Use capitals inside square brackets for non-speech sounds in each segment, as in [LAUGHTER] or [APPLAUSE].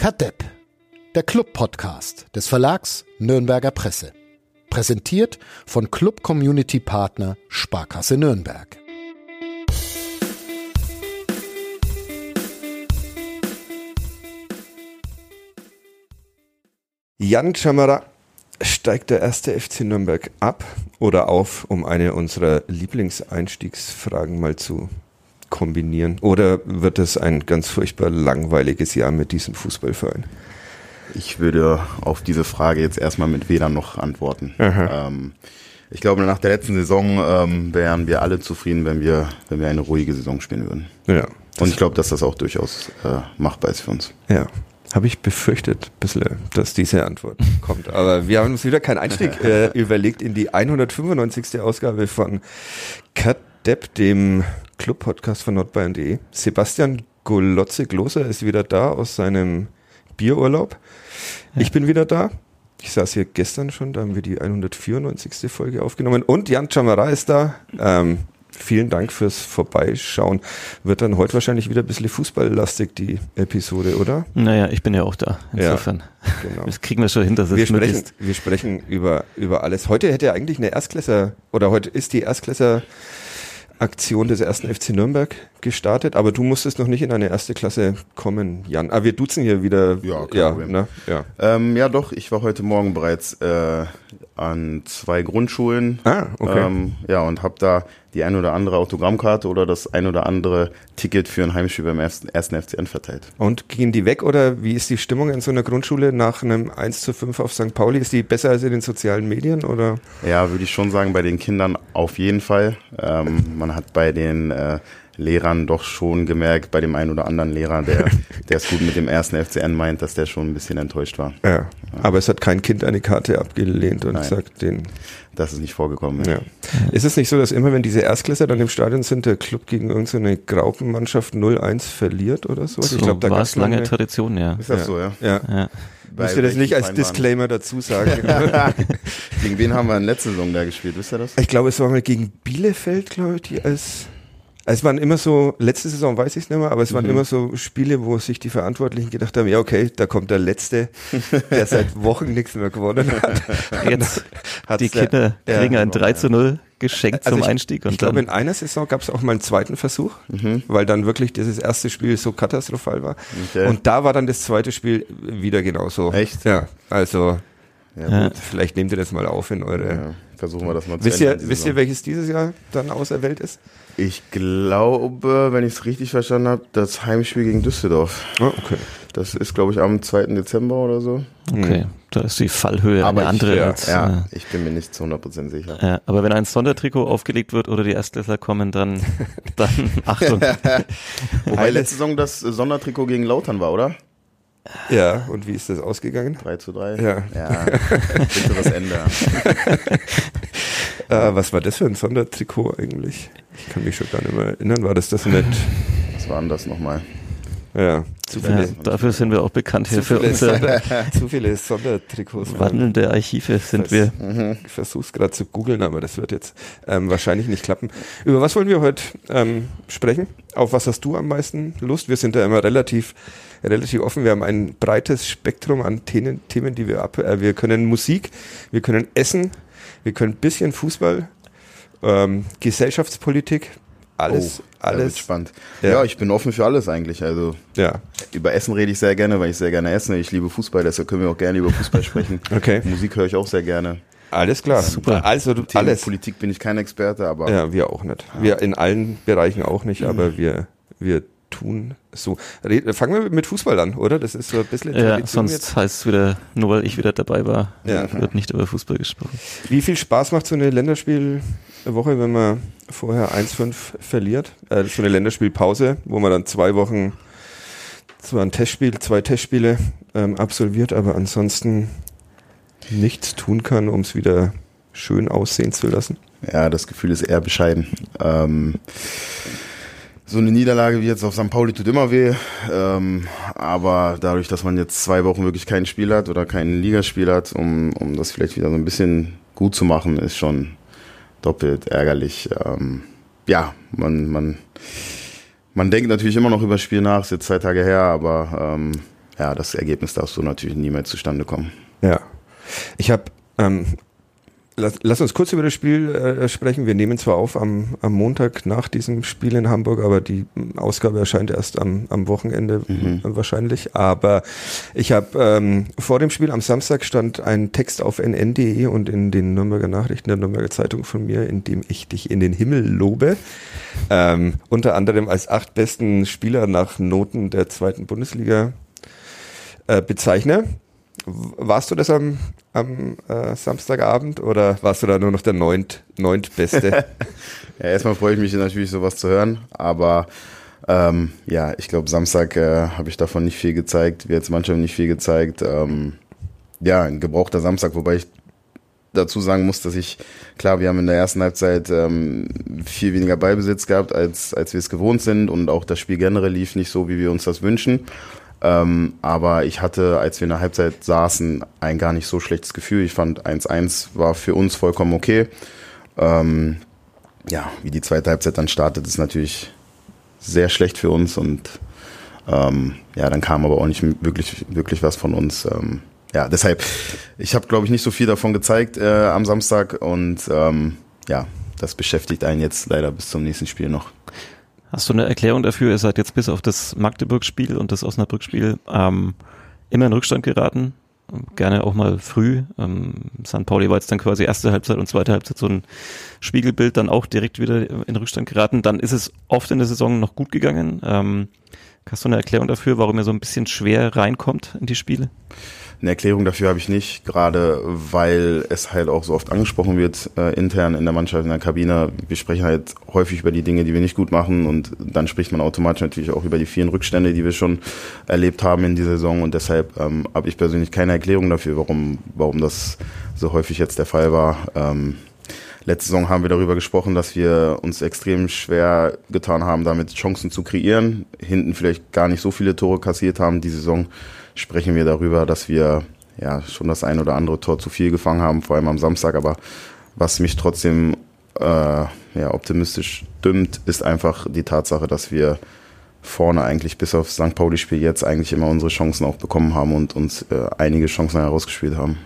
Kadepp, der Club-Podcast des Verlags Nürnberger Presse. Präsentiert von Club Community Partner Sparkasse Nürnberg. Jan Chamara steigt der erste FC Nürnberg ab oder auf, um eine unserer Lieblingseinstiegsfragen mal zu kombinieren? Oder wird es ein ganz furchtbar langweiliges Jahr mit diesem Fußballverein? Ich würde auf diese Frage jetzt erstmal mit weder noch antworten. Ähm, ich glaube, nach der letzten Saison ähm, wären wir alle zufrieden, wenn wir, wenn wir eine ruhige Saison spielen würden. Ja. Und ich glaube, dass das auch durchaus äh, machbar ist für uns. Ja. Habe ich befürchtet, bisschen, dass diese Antwort [LAUGHS] kommt. Aber wir haben uns wieder keinen Einstieg [LAUGHS] äh, überlegt in die 195. Ausgabe von Cut Depp, dem Club-Podcast von nordbayern.de. Sebastian Golotze-Gloser ist wieder da aus seinem Bierurlaub. Ich bin wieder da. Ich saß hier gestern schon, da haben wir die 194. Folge aufgenommen. Und Jan Chamara ist da. Ähm, vielen Dank fürs Vorbeischauen. Wird dann heute wahrscheinlich wieder ein bisschen fußballlastig, die Episode, oder? Naja, ich bin ja auch da. Insofern. Ja, genau. Das kriegen wir schon hin, dass es Wir sprechen, möglichst. wir sprechen über, über alles. Heute hätte eigentlich eine Erstklässer, oder heute ist die Erstklässer Aktion des ersten FC Nürnberg gestartet, aber du musstest noch nicht in eine erste Klasse kommen, Jan. Ah, wir duzen hier wieder. Ja, kein ja, Problem. ne? ja. Ähm, ja, doch, ich war heute Morgen bereits äh, an zwei Grundschulen. Ah, okay. Ähm, ja, und habe da die ein oder andere Autogrammkarte oder das ein oder andere Ticket für ein Heimspiel beim ersten, FCN verteilt. Und gingen die weg oder wie ist die Stimmung in so einer Grundschule nach einem 1 zu 5 auf St. Pauli? Ist die besser als in den sozialen Medien oder? Ja, würde ich schon sagen, bei den Kindern auf jeden Fall. Ähm, man hat bei den äh, Lehrern doch schon gemerkt, bei dem einen oder anderen Lehrer, der [LAUGHS] der es gut mit dem ersten FCN meint, dass der schon ein bisschen enttäuscht war. Ja. Aber es hat kein Kind eine Karte abgelehnt und Nein. sagt den. Das ist nicht vorgekommen. Ja. Ist es nicht so, dass immer, wenn diese Erstklässler dann im Stadion sind, der Club gegen irgendeine Graupenmannschaft 0-1 verliert oder so? So ich glaube, da war es lange Tradition, ja. Ist das so, ja? Ja. ja. Müsst ihr das nicht als Disclaimer [LAUGHS] dazu sagen? Gegen wen haben wir in letzter Saison da gespielt, wisst ihr das? ich glaube, es war mal gegen Bielefeld, glaube ich, die als. Also es waren immer so, letzte Saison weiß ich es nicht mehr, aber es waren immer so Spiele, wo sich die Verantwortlichen gedacht haben, ja okay, da kommt der Letzte, der [LAUGHS] seit Wochen nichts mehr gewonnen hat. Jetzt [LAUGHS] Hat's die der- Kinder ja. kriegen ein 3 zu 0 geschenkt Also zum ich, Einstieg und ich glaube, in einer Saison gab es auch mal einen zweiten Versuch, weil dann wirklich dieses erste Spiel so katastrophal war. Okay. Und da war dann das zweite Spiel wieder genauso. Echt? Ja, also Ja, Ja. gut. vielleicht nehmt ihr das mal auf in eure... Ja, versuchen wir das mal zu Wisst ihr, ändern, die wisst ihr, welches dieses Jahr dann auserwählt ist? Ich glaube, wenn ich es richtig verstanden habe, das Heimspiel gegen Düsseldorf. Oh, okay. Das ist, glaube ich, am 2. Dezember oder so. okay, da ist die Fallhöhe eine ich, andere ja, als ja, äh, ich bin mir nicht zu 100% sicher. ja, aber wenn ein Sondertrikot aufgelegt wird oder die Erstklässler kommen, dann, [LAUGHS] dann Achtung. [LAUGHS] Wobei letzte Saison das Sondertrikot gegen Lautern war, oder? Ja, und wie ist das ausgegangen? 3 zu 3. Ja. Ja, bitte was ändern. Äh, [LAUGHS] was war das für ein Sondertrikot eigentlich? Ich kann mich schon gar nicht mehr erinnern. War das das mit... Was war denn das nochmal? Ja, zu viele, Ja, dafür sind wir auch bekannt hier für unsere zu viele Sondertrikots. wandelnde Archive sind wir. Ich versuch's gerade zu googeln, aber das wird jetzt ähm, wahrscheinlich nicht klappen. Über was wollen wir heute ähm, sprechen? Auf was hast du am meisten Lust? Wir sind da immer relativ relativ offen. Wir haben ein breites Spektrum an Themen, Themen die wir ab. Äh, wir können Musik, wir können Essen, wir können ein bisschen Fußball, ähm, Gesellschaftspolitik, alles, Oh, wird alles. spannend. Ja. Ja. ich bin offen für alles eigentlich. Also Ja, über Essen rede ich sehr gerne, weil ich sehr gerne esse. Ich liebe Fußball, deshalb können wir auch gerne über Fußball sprechen. [LAUGHS] okay, Musik höre ich auch sehr gerne. alles klar. Super. Also du, alles. Politik bin ich kein Experte, aber Ja, wir auch nicht. Wir in allen Bereichen auch nicht, aber wir, wir tun so. Fangen wir mit Fußball an, oder? Das ist so ein bisschen Ja, Tradition sonst heißt es wieder, nur weil ich wieder dabei war, Ja. wird nicht über Fußball gesprochen. Wie viel Spaß macht so eine Länderspielwoche, wenn man vorher 1-5 verliert? Äh, so eine Länderspielpause, wo man dann zwei Wochen zwar ein Testspiel, zwei Testspiele ähm, absolviert, aber ansonsten nichts tun kann, um es wieder schön aussehen zu lassen. ja, das Gefühl ist eher bescheiden. Ähm, so eine Niederlage wie jetzt auf St. Pauli tut immer weh, ähm, aber dadurch, dass man jetzt zwei Wochen wirklich kein Spiel hat oder kein Ligaspiel hat, um, um das vielleicht wieder so ein bisschen gut zu machen, ist schon doppelt ärgerlich. Ähm, ja, man, man, man denkt natürlich immer noch über das Spiel nach, ist jetzt zwei Tage her, aber ähm, ja, das Ergebnis darf so natürlich niemals zustande kommen. Ja. Ich habe ähm, Lass, lass, uns kurz über das Spiel äh, sprechen. Wir nehmen zwar auf am, am, Montag nach diesem Spiel in Hamburg, aber die Ausgabe erscheint erst am, am Wochenende mhm. wahrscheinlich. Aber ich habe ähm, vor dem Spiel am Samstag stand ein Text auf nn.de und in den Nürnberger Nachrichten der Nürnberger Zeitung von mir, in dem ich dich in den Himmel lobe. Ähm, unter anderem als acht besten Spieler nach Noten der zweiten Bundesliga äh, bezeichne. Warst du das am, am äh, Samstagabend oder warst du da nur noch der neunt, neuntbeste? [LAUGHS] ja, erstmal freue ich mich natürlich, sowas zu hören, aber ähm, ja, ich glaube, Samstag äh, habe ich davon nicht viel gezeigt, wir jetzt manchmal nicht viel gezeigt. Ähm, ja, ein gebrauchter Samstag, wobei ich dazu sagen muss, dass ich, klar, wir haben in der ersten Halbzeit ähm, viel weniger Ballbesitz gehabt, als, als wir es gewohnt sind und auch das Spiel generell lief nicht so, wie wir uns das wünschen. Ähm, aber ich hatte, als wir in der Halbzeit saßen, ein gar nicht so schlechtes Gefühl. Ich fand 1-1 war für uns vollkommen okay. Ähm, ja, wie die zweite Halbzeit dann startet, ist natürlich sehr schlecht für uns und ähm, ja, dann kam aber auch nicht wirklich, wirklich was von uns. Ähm, ja, deshalb, ich habe, glaube ich, nicht so viel davon gezeigt äh, am Samstag und ähm, ja, das beschäftigt einen jetzt leider bis zum nächsten Spiel noch. Hast du eine Erklärung dafür? Ihr seid jetzt bis auf das Magdeburg-Spiel und das Osnabrück-Spiel ähm, immer in Rückstand geraten. Gerne auch mal früh. Ähm, St. Pauli war jetzt dann quasi erste Halbzeit und zweite Halbzeit so ein Spiegelbild, dann auch direkt wieder in Rückstand geraten. Dann ist es oft in der Saison noch gut gegangen. Ähm, hast du eine Erklärung dafür, warum ihr so ein bisschen schwer reinkommt in die Spiele? Eine Erklärung dafür habe ich nicht, gerade weil es halt auch so oft angesprochen wird äh, intern in der Mannschaft, in der Kabine. Wir sprechen halt häufig über die Dinge, die wir nicht gut machen und dann spricht man automatisch natürlich auch über die vielen Rückstände, die wir schon erlebt haben in dieser Saison und deshalb ähm, habe ich persönlich keine Erklärung dafür, warum, warum das so häufig jetzt der Fall war. Ähm, Letzte Saison haben wir darüber gesprochen, dass wir uns extrem schwer getan haben, damit Chancen zu kreieren. Hinten vielleicht gar nicht so viele Tore kassiert haben. Die Saison sprechen wir darüber, dass wir ja schon das ein oder andere Tor zu viel gefangen haben, vor allem am Samstag. Aber was mich trotzdem äh, ja, optimistisch stimmt, ist einfach die Tatsache, dass wir vorne eigentlich bis auf St. Pauli-Spiel jetzt eigentlich immer unsere Chancen auch bekommen haben und uns äh, einige Chancen herausgespielt haben.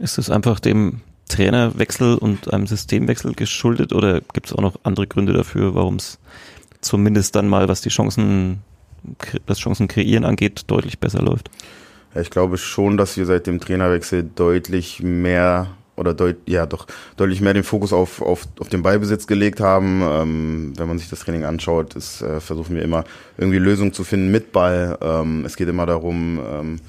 Ist es einfach dem Trainerwechsel und einem Systemwechsel geschuldet oder gibt es auch noch andere Gründe dafür, warum es zumindest dann mal, was die Chancen das Chancen kreieren angeht, deutlich besser läuft. Ja, ich glaube schon, dass wir seit dem Trainerwechsel deutlich mehr oder deut, ja doch deutlich mehr den Fokus auf, auf, auf den Ballbesitz gelegt haben. Ähm, wenn man sich das Training anschaut, ist, äh, versuchen wir immer irgendwie Lösungen zu finden mit Ball. Ähm, es geht immer darum, ähm,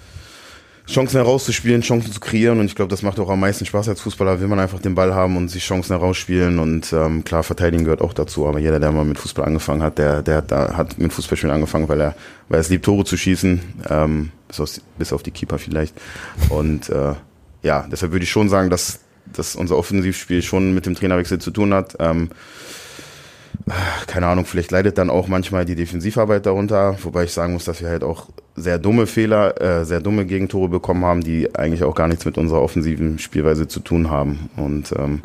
Chancen herauszuspielen, Chancen zu kreieren. Und ich glaube, das macht auch am meisten Spaß als Fußballer, will man einfach den Ball haben und sich Chancen herausspielen. Und ähm, klar, verteidigen gehört auch dazu, aber jeder, der mal mit Fußball angefangen hat, der, der hat, da, hat mit Fußballspielen angefangen, weil er, weil er es liebt, Tore zu schießen, ähm, bis, auf, bis auf die Keeper vielleicht. Und äh, ja, deshalb würde ich schon sagen, dass, dass unser Offensivspiel schon mit dem Trainerwechsel zu tun hat. Ähm, keine Ahnung, vielleicht leidet dann auch manchmal die Defensivarbeit darunter, wobei ich sagen muss, dass wir halt auch sehr dumme Fehler, äh, sehr dumme Gegentore bekommen haben, die eigentlich auch gar nichts mit unserer offensiven Spielweise zu tun haben. Und ähm,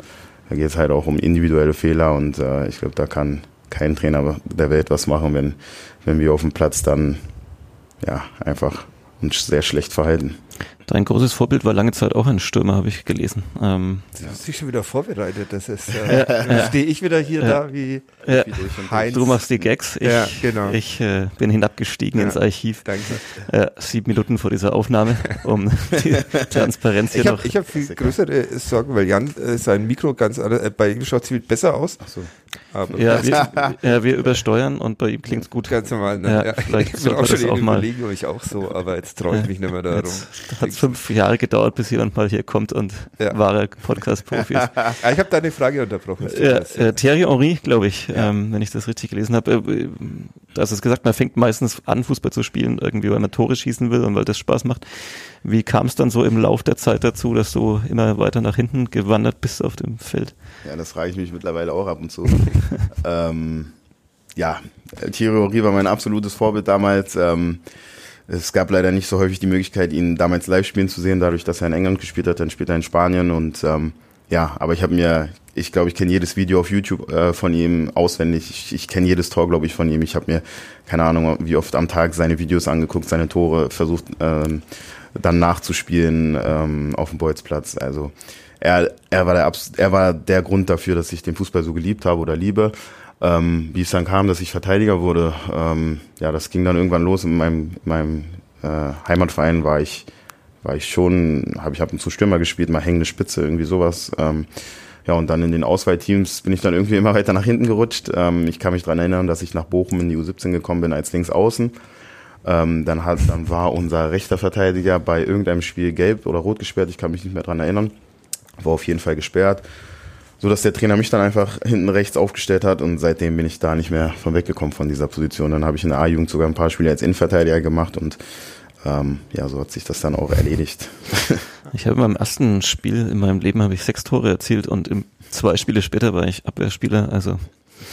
da geht es halt auch um individuelle Fehler und äh, ich glaube, da kann kein Trainer der Welt was machen, wenn, wenn wir auf dem Platz dann ja einfach uns sehr schlecht verhalten. Dein großes Vorbild war lange Zeit auch ein Stürmer, habe ich gelesen. Ähm, du hast dich schon wieder vorbereitet. Das ist, äh, [LAUGHS] ja, stehe ich wieder hier ja, da wie, ja, Heinz. Du machst die Gags. Ich, ja, genau. ich äh, bin hinabgestiegen ins Archiv. Danke. Äh, sieben Minuten vor dieser Aufnahme, um [LAUGHS] die Transparenz hier ich hab, noch. Ich habe viel größere Sorgen, weil Jan äh, sein Mikro ganz äh, bei ihm schaut viel besser aus. Ach so. Aber ja, wir, ja, wir übersteuern und bei ihm klingt es gut. Ganz normal. Ne? Ja, Vielleicht ich bin auch schon auch mal. Überlegung, ich auch so, aber jetzt traue ich mich nicht mehr darum fünf Jahre gedauert, bis jemand mal hier kommt und ja. wahre Podcast-Profi ist. [LAUGHS] ich habe deine Frage unterbrochen. Ja, äh, Thierry Henry, glaube ich, ja. ähm, wenn ich das richtig gelesen habe. Äh, du hast es gesagt, man fängt meistens an, Fußball zu spielen, irgendwie, weil man Tore schießen will und weil das Spaß macht. Wie kam es dann so im Lauf der Zeit dazu, dass du immer weiter nach hinten gewandert bist auf dem Feld? Ja, das frage ich mich mittlerweile auch ab und zu. [LAUGHS] ähm, ja, Thierry Henry war mein absolutes Vorbild damals. Ähm, es gab leider nicht so häufig die Möglichkeit, ihn damals live spielen zu sehen, dadurch, dass er in England gespielt hat, dann spielt er in Spanien und ähm, ja, aber ich habe mir, ich glaube, ich kenne jedes Video auf YouTube äh, von ihm auswendig. Ich, ich kenne jedes Tor, glaube ich, von ihm. Ich habe mir, keine Ahnung, wie oft am Tag seine Videos angeguckt, seine Tore versucht ähm, dann nachzuspielen ähm, auf dem Bolzplatz. Also er, er, war der, er war der Grund dafür, dass ich den Fußball so geliebt habe oder liebe. Ähm, wie es dann kam, dass ich Verteidiger wurde, ähm, ja, das ging dann irgendwann los. In meinem, in meinem äh, Heimatverein war ich, war ich schon, habe ich ab und zu Stürmer gespielt, mal hängende Spitze, irgendwie sowas. Ähm, ja, und dann in den Auswahlteams bin ich dann irgendwie immer weiter nach hinten gerutscht. Ähm, ich kann mich dran erinnern, dass ich nach Bochum in die U17 gekommen bin als Linksaußen. Ähm, dann, hat, dann war unser rechter Verteidiger bei irgendeinem Spiel gelb oder rot gesperrt, ich kann mich nicht mehr dran erinnern. War auf jeden Fall gesperrt so dass der Trainer mich dann einfach hinten rechts aufgestellt hat und seitdem bin ich da nicht mehr von weggekommen von dieser Position. Dann habe ich in der A-Jugend sogar ein paar Spiele als Innenverteidiger gemacht und ähm, ja, so hat sich das dann auch erledigt. [LAUGHS] Ich habe beim ersten Spiel in meinem Leben habe ich sechs Tore erzielt und im, zwei Spiele später war ich Abwehrspieler, also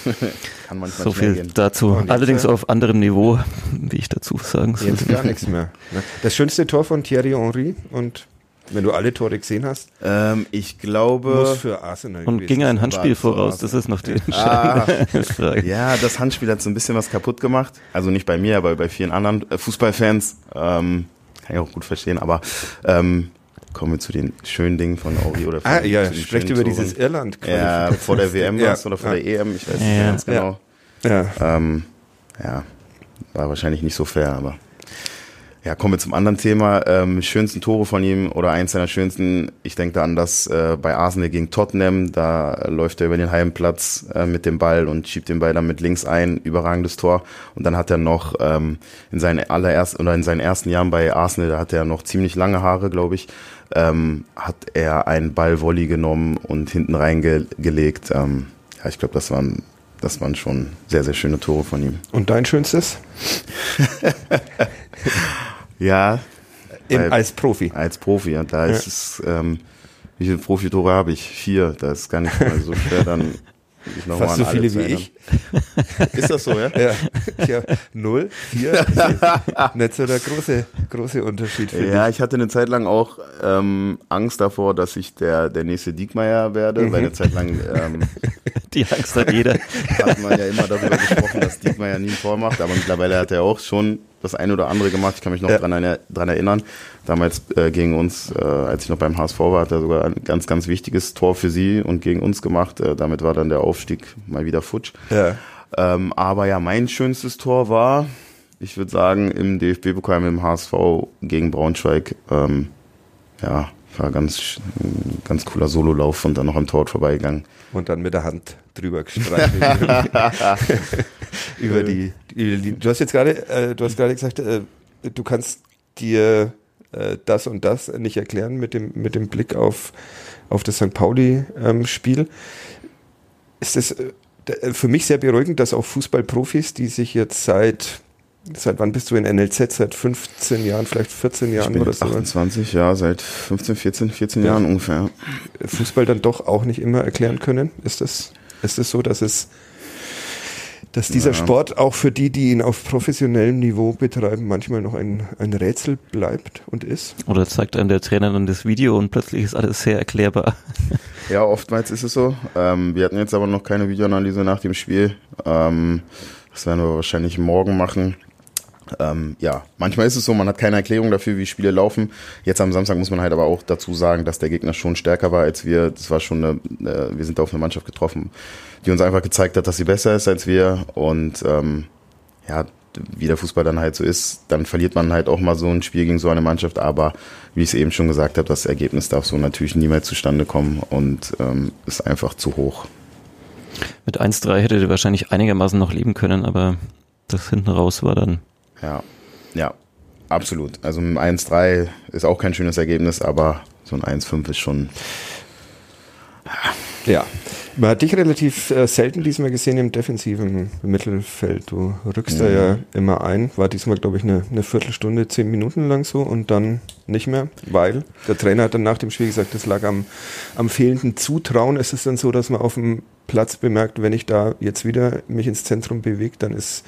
[LAUGHS] Kann manchmal so viel gehen. dazu. Allerdings ja? auf anderem Niveau, [LAUGHS] wie ich dazu sagen soll. Jetzt gar nichts mehr. ne? Das schönste Tor von Thierry Henry und wenn du alle Tore gesehen hast, Ähm, ich muss glaube, für Arsenal Und ging ein. Handspiel voraus, aus. das ist noch die Ah. entscheidende [LAUGHS] Frage. ja, das Handspiel hat so ein bisschen was kaputt gemacht. Also nicht bei mir, aber bei vielen anderen äh, Fußballfans. Ähm, kann ich auch gut verstehen, aber ähm, kommen wir zu den schönen Dingen von Auri oder von, Ah, ja, sprecht über Toren. dieses irland Ja, vor der [LAUGHS] WM Ja. oder vor Ja. der EM, ich weiß nicht Ja. mehr ganz genau. Ja. Ähm, ja, war wahrscheinlich nicht so fair, aber ja, kommen wir zum anderen Thema. Ähm, schönsten Tore von ihm oder eins seiner schönsten, ich denke da an das äh, bei Arsenal gegen Tottenham, da läuft er über den halben Platz äh, mit dem Ball und schiebt den Ball dann mit links ein, überragendes Tor. Und dann hat er noch ähm, in seinen allerersten oder in seinen ersten Jahren bei Arsenal, da hat er noch ziemlich lange Haare, glaube ich, ähm, hat er einen Ball-Volley genommen und hinten reingelegt. Ähm, ja, ich glaube, das waren das waren schon sehr, sehr schöne Tore von ihm. Und dein schönstes? [LAUGHS] Ja, Im, Weil- als Profi. als Profi. Ja, da ist es, ähm, wie viele Profitore habe ich? Vier. Das ist gar nicht mal so [LAUGHS] schwer, dann noch Fast mal so viele wie ich. [LAUGHS] Ist das so, ja? Ja, ja null, vier. [LAUGHS] Nicht so der große, große Unterschied für Ja, ich hatte eine Zeit lang auch ähm, Angst davor, dass ich der, der nächste Diekmeyer werde, weil eine Zeit lang ähm, Die Angst hat jeder. hat man ja immer darüber gesprochen, dass Diekmeyer nie ein Tor macht, aber mittlerweile hat er auch schon das eine oder andere gemacht. Ich kann mich noch Ja. dran, dran erinnern. Damals äh, gegen uns, äh, als ich noch beim HSV war, hat er sogar ein ganz, ganz wichtiges Tor für sie und gegen uns gemacht. Äh, damit war dann der Aufstieg mal wieder futsch. Ja. Ähm, aber ja, mein schönstes Tor war, ich würde sagen, im DFB-Pokal mit dem HSV gegen Braunschweig. Ähm, ja, war ganz, ganz cooler Sololauf und dann noch am Tor vorbeigegangen. Und dann mit der Hand drüber gestreichelt. [LAUGHS] [LAUGHS] über die, du hast jetzt gerade, äh, du hast gerade gesagt, äh, du kannst dir äh, das und das nicht erklären mit dem, mit dem Blick auf, auf das St. Pauli-Spiel. ist es äh, für mich sehr beruhigend, dass auch Fußballprofis, die sich jetzt seit, seit wann bist du in NLZ? Seit 15 Jahren, vielleicht 14 Ich Jahren oder so, 28, ja, seit 15, 14, 14 Ja. Jahren ungefähr. Fußball dann doch auch nicht immer erklären können? Ist das, ist es so, dass es, dass dieser Ja. Sport auch für die, die ihn auf professionellem Niveau betreiben, manchmal noch ein, ein Rätsel bleibt und ist? Oder zeigt einem der Trainer dann das Video und plötzlich ist alles sehr erklärbar. [LAUGHS] Ja, oftmals ist es so. Ähm, wir hatten jetzt aber noch keine Videoanalyse nach dem Spiel. Ähm, das werden wir wahrscheinlich morgen machen. Ähm, ja, manchmal ist es so, man hat keine Erklärung dafür, wie Spiele laufen. Jetzt am Samstag muss man halt aber auch dazu sagen, dass der Gegner schon stärker war als wir. Das war schon eine, äh, wir sind da auf eine Mannschaft getroffen, die uns einfach gezeigt hat, dass sie besser ist als wir. Und ähm, ja, wie der Fußball dann halt so ist, dann verliert man halt auch mal so ein Spiel gegen so eine Mannschaft. Aber wie ich es eben schon gesagt habe, das Ergebnis darf so natürlich niemals zustande kommen und ähm, ist einfach zu hoch. Mit 1-3 hätte der wahrscheinlich einigermaßen noch leben können, aber das hinten raus war dann. Ja, ja, absolut. Also ein 1-3 ist auch kein schönes Ergebnis, aber so ein 1-5 ist schon. Ja. Man hat dich relativ äh, selten diesmal gesehen im defensiven Mittelfeld. Du rückst da ja immer ein. War diesmal, glaube ich, eine, eine Viertelstunde, zehn Minuten lang so und dann nicht mehr, weil der Trainer hat dann nach dem Spiel gesagt, das lag am, am fehlenden Zutrauen. Ist es dann so, dass man auf dem Platz bemerkt, wenn ich da jetzt wieder mich ins Zentrum bewege, dann ist,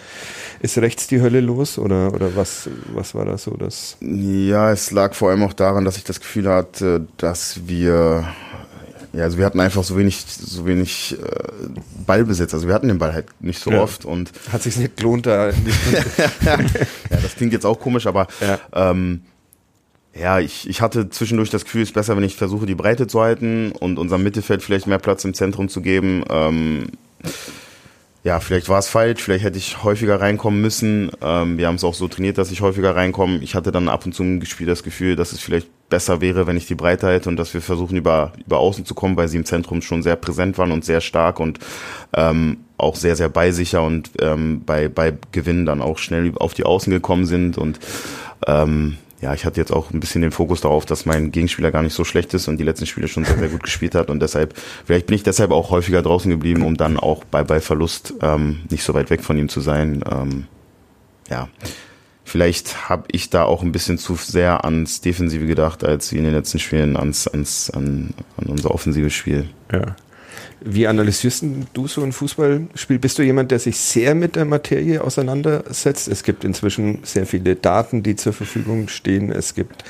ist rechts die Hölle los oder, oder was, was war da so das? Ja, es lag vor allem auch daran, dass ich das Gefühl hatte, dass wir Ja, also wir hatten einfach so wenig, so wenig äh, Ballbesitz. Also wir hatten den Ball halt nicht so Ja. oft und Hat sich nicht gelohnt, da [LAUGHS] ja, das klingt jetzt auch komisch, aber Ja. ähm, ja, ich, ich hatte zwischendurch das Gefühl, es ist besser, wenn ich versuche, die Breite zu halten und unserem Mittelfeld vielleicht mehr Platz im Zentrum zu geben. Ähm, ja, vielleicht war es falsch, vielleicht hätte ich häufiger reinkommen müssen. Ähm, wir haben es auch so trainiert, dass ich häufiger reinkomme. Ich hatte dann ab und zu im Spiel das Gefühl, dass es vielleicht besser wäre, wenn ich die Breite halte und dass wir versuchen, über, über Außen zu kommen, weil sie im Zentrum schon sehr präsent waren und sehr stark und ähm, auch sehr, sehr beisicher und ähm, bei, bei Gewinnen dann auch schnell auf die Außen gekommen sind. Und ähm, ja, ich hatte jetzt auch ein bisschen den Fokus darauf, dass mein Gegenspieler gar nicht so schlecht ist und die letzten Spiele schon sehr, sehr gut gespielt hat. Und deshalb, vielleicht bin ich deshalb auch häufiger draußen geblieben, um dann auch bei, bei Verlust ähm, nicht so weit weg von ihm zu sein. Ähm, ja, vielleicht habe ich da auch ein bisschen zu sehr ans Defensive gedacht, als wie in den letzten Spielen ans, ans, an, an unser offensives Spiel. Ja. Wie analysierst du so ein Fußballspiel? Bist du jemand, der sich sehr mit der Materie auseinandersetzt? Es gibt inzwischen sehr viele Daten, die zur Verfügung stehen. Es gibt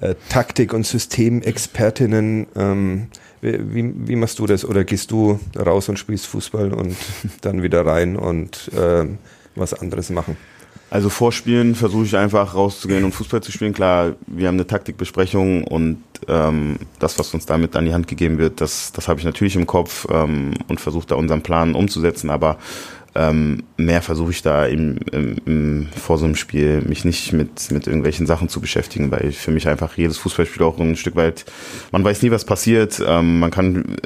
äh, Taktik- und Systemexpertinnen. Ähm, wie, wie, machst du das? Oder gehst du raus und spielst Fußball und [LAUGHS] dann wieder rein und ähm, was anderes machen? Also vor Spielen versuche ich einfach rauszugehen und Fußball zu spielen. Klar, wir haben eine Taktikbesprechung und ähm, das, was uns damit an die Hand gegeben wird, das, das habe ich natürlich im Kopf ähm, und versuche da unseren Plan umzusetzen. Aber ähm, mehr versuche ich da im, im, im, vor so einem Spiel mich nicht mit, mit irgendwelchen Sachen zu beschäftigen, weil für mich einfach jedes Fußballspiel auch ein Stück weit, man weiß nie, was passiert. Ähm, man kann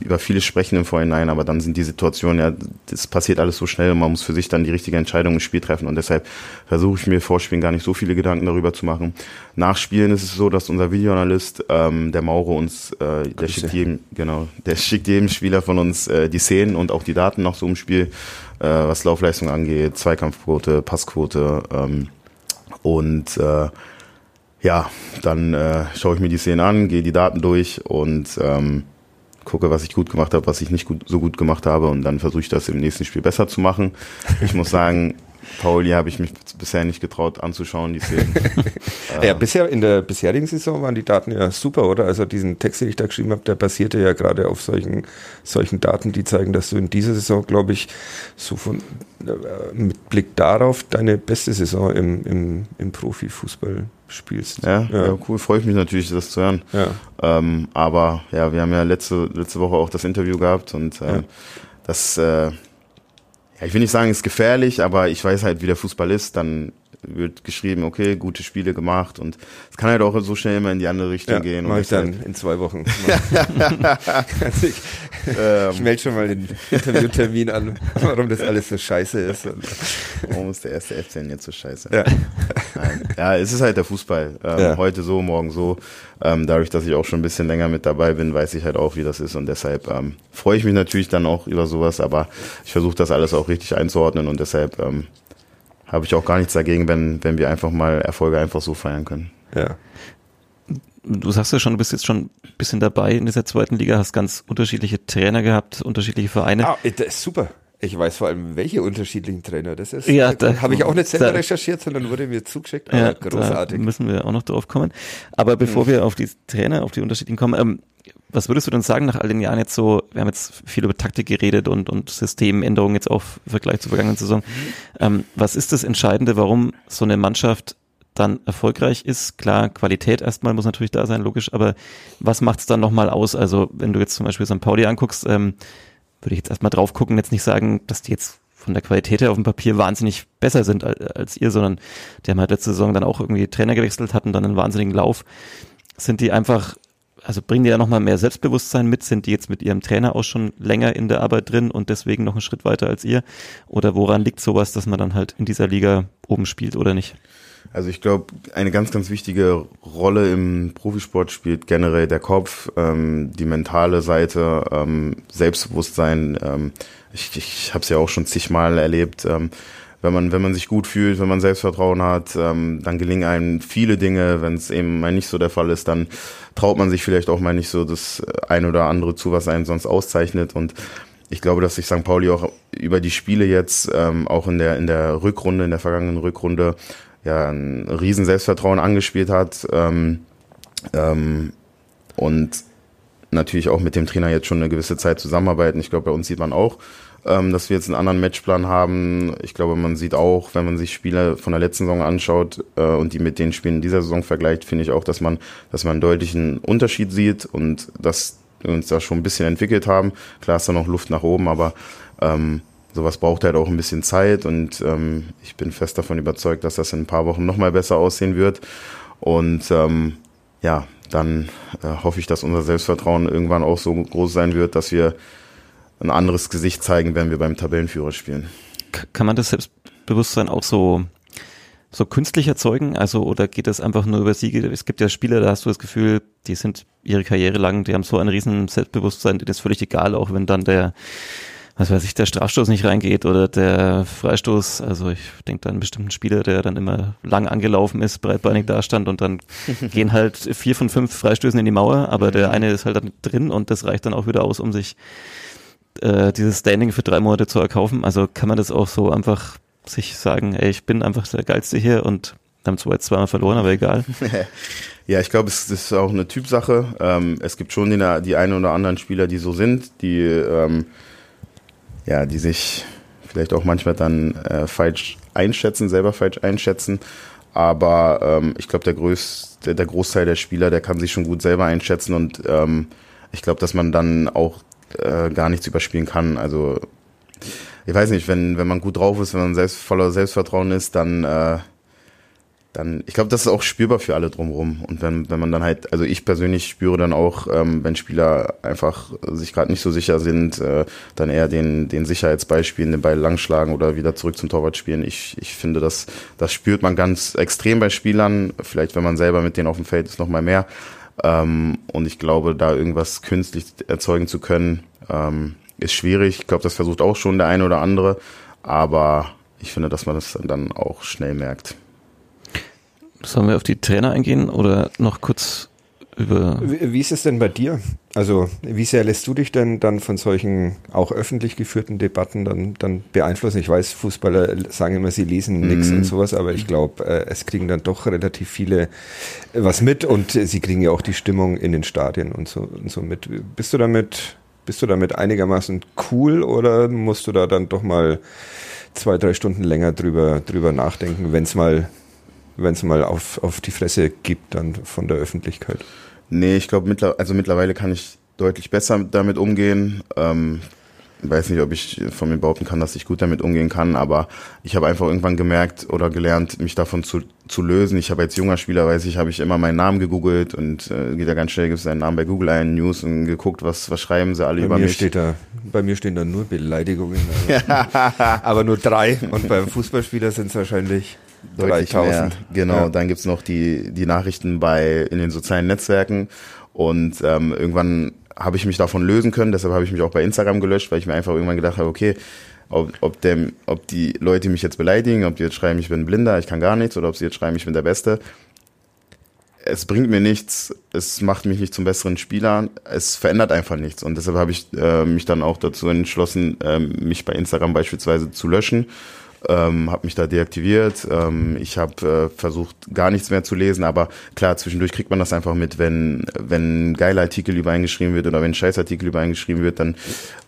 über vieles sprechen im Vorhinein, aber dann sind die Situationen, ja, das passiert alles so schnell und man muss für sich dann die richtige Entscheidung im Spiel treffen und deshalb versuche ich mir vor Spielen gar nicht so viele Gedanken darüber zu machen. Nach Spielen ist es so, dass unser Videoanalyst, ähm, der Mauro uns, äh, der schickt jedem, genau, der schickt jedem Spieler von uns äh, die Szenen und auch die Daten noch so im Spiel, äh, was Laufleistung angeht, Zweikampfquote, Passquote ähm, und äh, ja, dann äh, schaue ich mir die Szenen an, gehe die Daten durch und ähm, gucke, was ich gut gemacht habe, was ich nicht gut, so gut gemacht habe und dann versuche ich das im nächsten Spiel besser zu machen. Ich muss sagen, Pauli habe ich mich bisher nicht getraut anzuschauen, die Szenen. [LAUGHS] Ja, bisher in der bisherigen Saison waren die Daten ja super, oder? Also diesen Text, den ich da geschrieben habe, der basierte ja gerade auf solchen, solchen Daten, die zeigen, dass du in dieser Saison, glaube ich, so von äh, mit Blick darauf deine beste Saison im, im, im Profifußball spielst. Ja, ja. ja, cool, freue ich mich natürlich, das zu hören. Ja. Ähm, aber ja, wir haben ja letzte, letzte Woche auch das Interview gehabt und äh, Ja. das, äh, ja, ich will nicht sagen, ist gefährlich, aber ich weiß halt, wie der Fußball ist, dann wird geschrieben, okay, gute Spiele gemacht und es kann halt auch so schnell immer in die andere Richtung Ja, gehen. mach ich dann deshalb, in zwei Wochen. [LAUGHS] also ich [LAUGHS] ich ähm, melde schon mal den Interviewtermin an, warum das alles so scheiße ist. Warum ist der erste F10 jetzt so scheiße? ja. Ja, es ist halt der Fußball. Ähm, Ja. Heute so, morgen so. Ähm, dadurch, dass ich auch schon ein bisschen länger mit dabei bin, weiß ich halt auch, wie das ist. Und deshalb ähm, freue ich mich natürlich dann auch über sowas, aber ich versuche das alles auch richtig einzuordnen und deshalb ähm, habe ich auch gar nichts dagegen, wenn, wenn wir einfach mal Erfolge einfach so feiern können. ja. Du sagst ja schon, du bist jetzt schon ein bisschen dabei in dieser zweiten Liga, hast ganz unterschiedliche Trainer gehabt, unterschiedliche Vereine. Ah, das ist super. Ich weiß vor allem, welche unterschiedlichen Trainer das ist. Ja, da- habe ich auch nicht selber recherchiert, sondern wurde mir zugeschickt. Aber Ja, großartig. Da müssen wir auch noch drauf kommen. Aber bevor wir auf die Trainer, auf die unterschiedlichen kommen, ähm, was würdest du denn sagen nach all den Jahren jetzt so, wir haben jetzt viel über Taktik geredet und, und Systemänderungen jetzt auch im Vergleich zur vergangenen Saison. Ähm, was ist das Entscheidende, warum so eine Mannschaft dann erfolgreich ist? Klar, Qualität erstmal muss natürlich da sein, logisch, aber was macht es dann nochmal aus? Also wenn du jetzt zum Beispiel St. Pauli anguckst, ähm, würde ich jetzt erstmal drauf gucken, jetzt nicht sagen, dass die jetzt von der Qualität her auf dem Papier wahnsinnig besser sind als, als ihr, sondern die haben halt letzte Saison dann auch irgendwie Trainer gewechselt, hatten dann einen wahnsinnigen Lauf. Sind die einfach, also bringen die ja nochmal mehr Selbstbewusstsein mit? Sind die jetzt mit ihrem Trainer auch schon länger in der Arbeit drin und deswegen noch einen Schritt weiter als ihr? Oder woran liegt sowas, dass man dann halt in dieser Liga oben spielt oder nicht? Also ich glaube, eine ganz, ganz wichtige Rolle im Profisport spielt generell der Kopf, ähm, die mentale Seite, ähm, Selbstbewusstsein. Ähm, ich ich habe es ja auch schon zigmal erlebt. Ähm, wenn man, wenn man sich gut fühlt, wenn man Selbstvertrauen hat, ähm, dann gelingen einem viele Dinge. Wenn es eben mal nicht so der Fall ist, dann traut man sich vielleicht auch mal nicht so das ein oder andere zu, was einen sonst auszeichnet. Und ich glaube, dass sich St. Pauli auch über die Spiele jetzt, ähm, auch in der, in der Rückrunde, in der vergangenen Rückrunde, ja, ein riesen Selbstvertrauen angespielt hat. Ähm, ähm, und natürlich auch mit dem Trainer jetzt schon eine gewisse Zeit zusammenarbeiten. Ich glaube, bei uns sieht man auch, ähm, dass wir jetzt einen anderen Matchplan haben. Ich glaube, man sieht auch, wenn man sich Spiele von der letzten Saison anschaut äh, und die mit den Spielen dieser Saison vergleicht, finde ich auch, dass man, dass man einen deutlichen Unterschied sieht und dass wir uns da schon ein bisschen entwickelt haben. Klar ist da noch Luft nach oben, aber ähm, sowas braucht halt auch ein bisschen Zeit und ähm, ich bin fest davon überzeugt, dass das in ein paar Wochen nochmal besser aussehen wird. Und ähm, ja, dann äh, hoffe ich, dass unser Selbstvertrauen irgendwann auch so groß sein wird, dass wir ein anderes Gesicht zeigen, wenn wir beim Tabellenführer spielen. Kann man das Selbstbewusstsein auch so so künstlich erzeugen? Also, oder geht das einfach nur über Siege? Es gibt ja Spieler, da hast du das Gefühl, die sind ihre Karriere lang, die haben so ein riesen Selbstbewusstsein, denen ist völlig egal, auch wenn dann der, was weiß ich, der Strafstoß nicht reingeht oder der Freistoß. Also ich denke da an einen bestimmten Spieler, der dann immer lang angelaufen ist, breitbeinig dastand und dann [LAUGHS] gehen halt vier von fünf Freistößen in die Mauer, aber der eine ist halt dann drin und das reicht dann auch wieder aus, um sich äh, dieses Standing für drei Monate zu erkaufen. Also kann man das auch so einfach sich sagen, ey, ich bin einfach der Geilste hier und haben zwar jetzt zweimal verloren, aber egal. [LAUGHS] ja, ich glaube, es ist auch eine Typsache. Ähm, es gibt schon die, die einen oder anderen Spieler, die so sind, die, ähm, ja, die sich vielleicht auch manchmal dann äh, falsch einschätzen, selber falsch einschätzen. Aber ähm, ich glaube, der, größte, der Großteil der Spieler, der kann sich schon gut selber einschätzen und ähm, ich glaube, dass man dann auch äh, gar nichts überspielen kann. Also ich weiß nicht, wenn, wenn man gut drauf ist, wenn man selbst voller Selbstvertrauen ist, dann, äh, dann, ich glaube, das ist auch spürbar für alle drumherum. Und wenn, wenn man dann halt, also ich persönlich spüre dann auch, ähm, wenn Spieler einfach sich gerade nicht so sicher sind, äh, dann eher den, den Sicherheitsbeispielen, den Ball langschlagen oder wieder zurück zum Torwart spielen. Ich, ich finde, das, das spürt man ganz extrem bei Spielern. Vielleicht, wenn man selber mit denen auf dem Feld ist, noch mal mehr. Ähm, und ich glaube, da irgendwas künstlich erzeugen zu können, ähm, ist schwierig. Ich glaube, das versucht auch schon der eine oder andere. Aber ich finde, dass man das dann auch schnell merkt. Sollen wir auf die Trainer eingehen oder noch kurz über. Wie, wie ist es denn bei dir? Also, wie sehr lässt du dich denn dann von solchen auch öffentlich geführten Debatten dann, dann beeinflussen? Ich weiß, Fußballer sagen immer, sie lesen nichts mhm. und sowas, aber ich glaube, äh, es kriegen dann doch relativ viele was mit und sie kriegen ja auch die Stimmung in den Stadien und so, und so mit. Bist du damit bist du damit einigermaßen cool oder musst du da dann doch mal zwei, drei Stunden länger drüber, drüber nachdenken, wenn es mal, wenn's mal auf, auf die Fresse gibt dann von der Öffentlichkeit? Nee, ich glaube, mittler also mittlerweile kann ich deutlich besser damit umgehen. Ähm, weiß nicht, ob ich von mir behaupten kann, dass ich gut damit umgehen kann, aber ich habe einfach irgendwann gemerkt oder gelernt, mich davon zu, zu lösen. Ich habe als junger Spieler, weiß ich, habe ich immer meinen Namen gegoogelt und äh, geht ja ganz schnell, gibt es seinen Namen bei Google ein, News und geguckt, was, was schreiben sie alle bei über mir mich. Steht da, bei mir stehen da nur Beleidigungen. Also. [LAUGHS] aber nur drei und beim Fußballspieler sind es wahrscheinlich Deutlich 3000. Mehr. Genau, ja. dann gibt's noch die, die Nachrichten bei in den sozialen Netzwerken und ähm, irgendwann habe ich mich davon lösen können. Deshalb habe ich mich auch bei Instagram gelöscht, weil ich mir einfach irgendwann gedacht habe, okay, ob, ob, dem, ob die Leute mich jetzt beleidigen, ob die jetzt schreiben, ich bin blinder, ich kann gar nichts, oder ob sie jetzt schreiben, ich bin der Beste. Es bringt mir nichts, es macht mich nicht zum besseren Spieler, es verändert einfach nichts. Und deshalb habe ich äh, mich dann auch dazu entschlossen, äh, mich bei Instagram beispielsweise zu löschen ähm, habe mich da deaktiviert. Ähm, ich habe äh, versucht, gar nichts mehr zu lesen, aber klar, zwischendurch kriegt man das einfach mit, wenn, wenn ein geiler Artikel übereingeschrieben wird oder wenn ein Scheißartikel übereingeschrieben wird, dann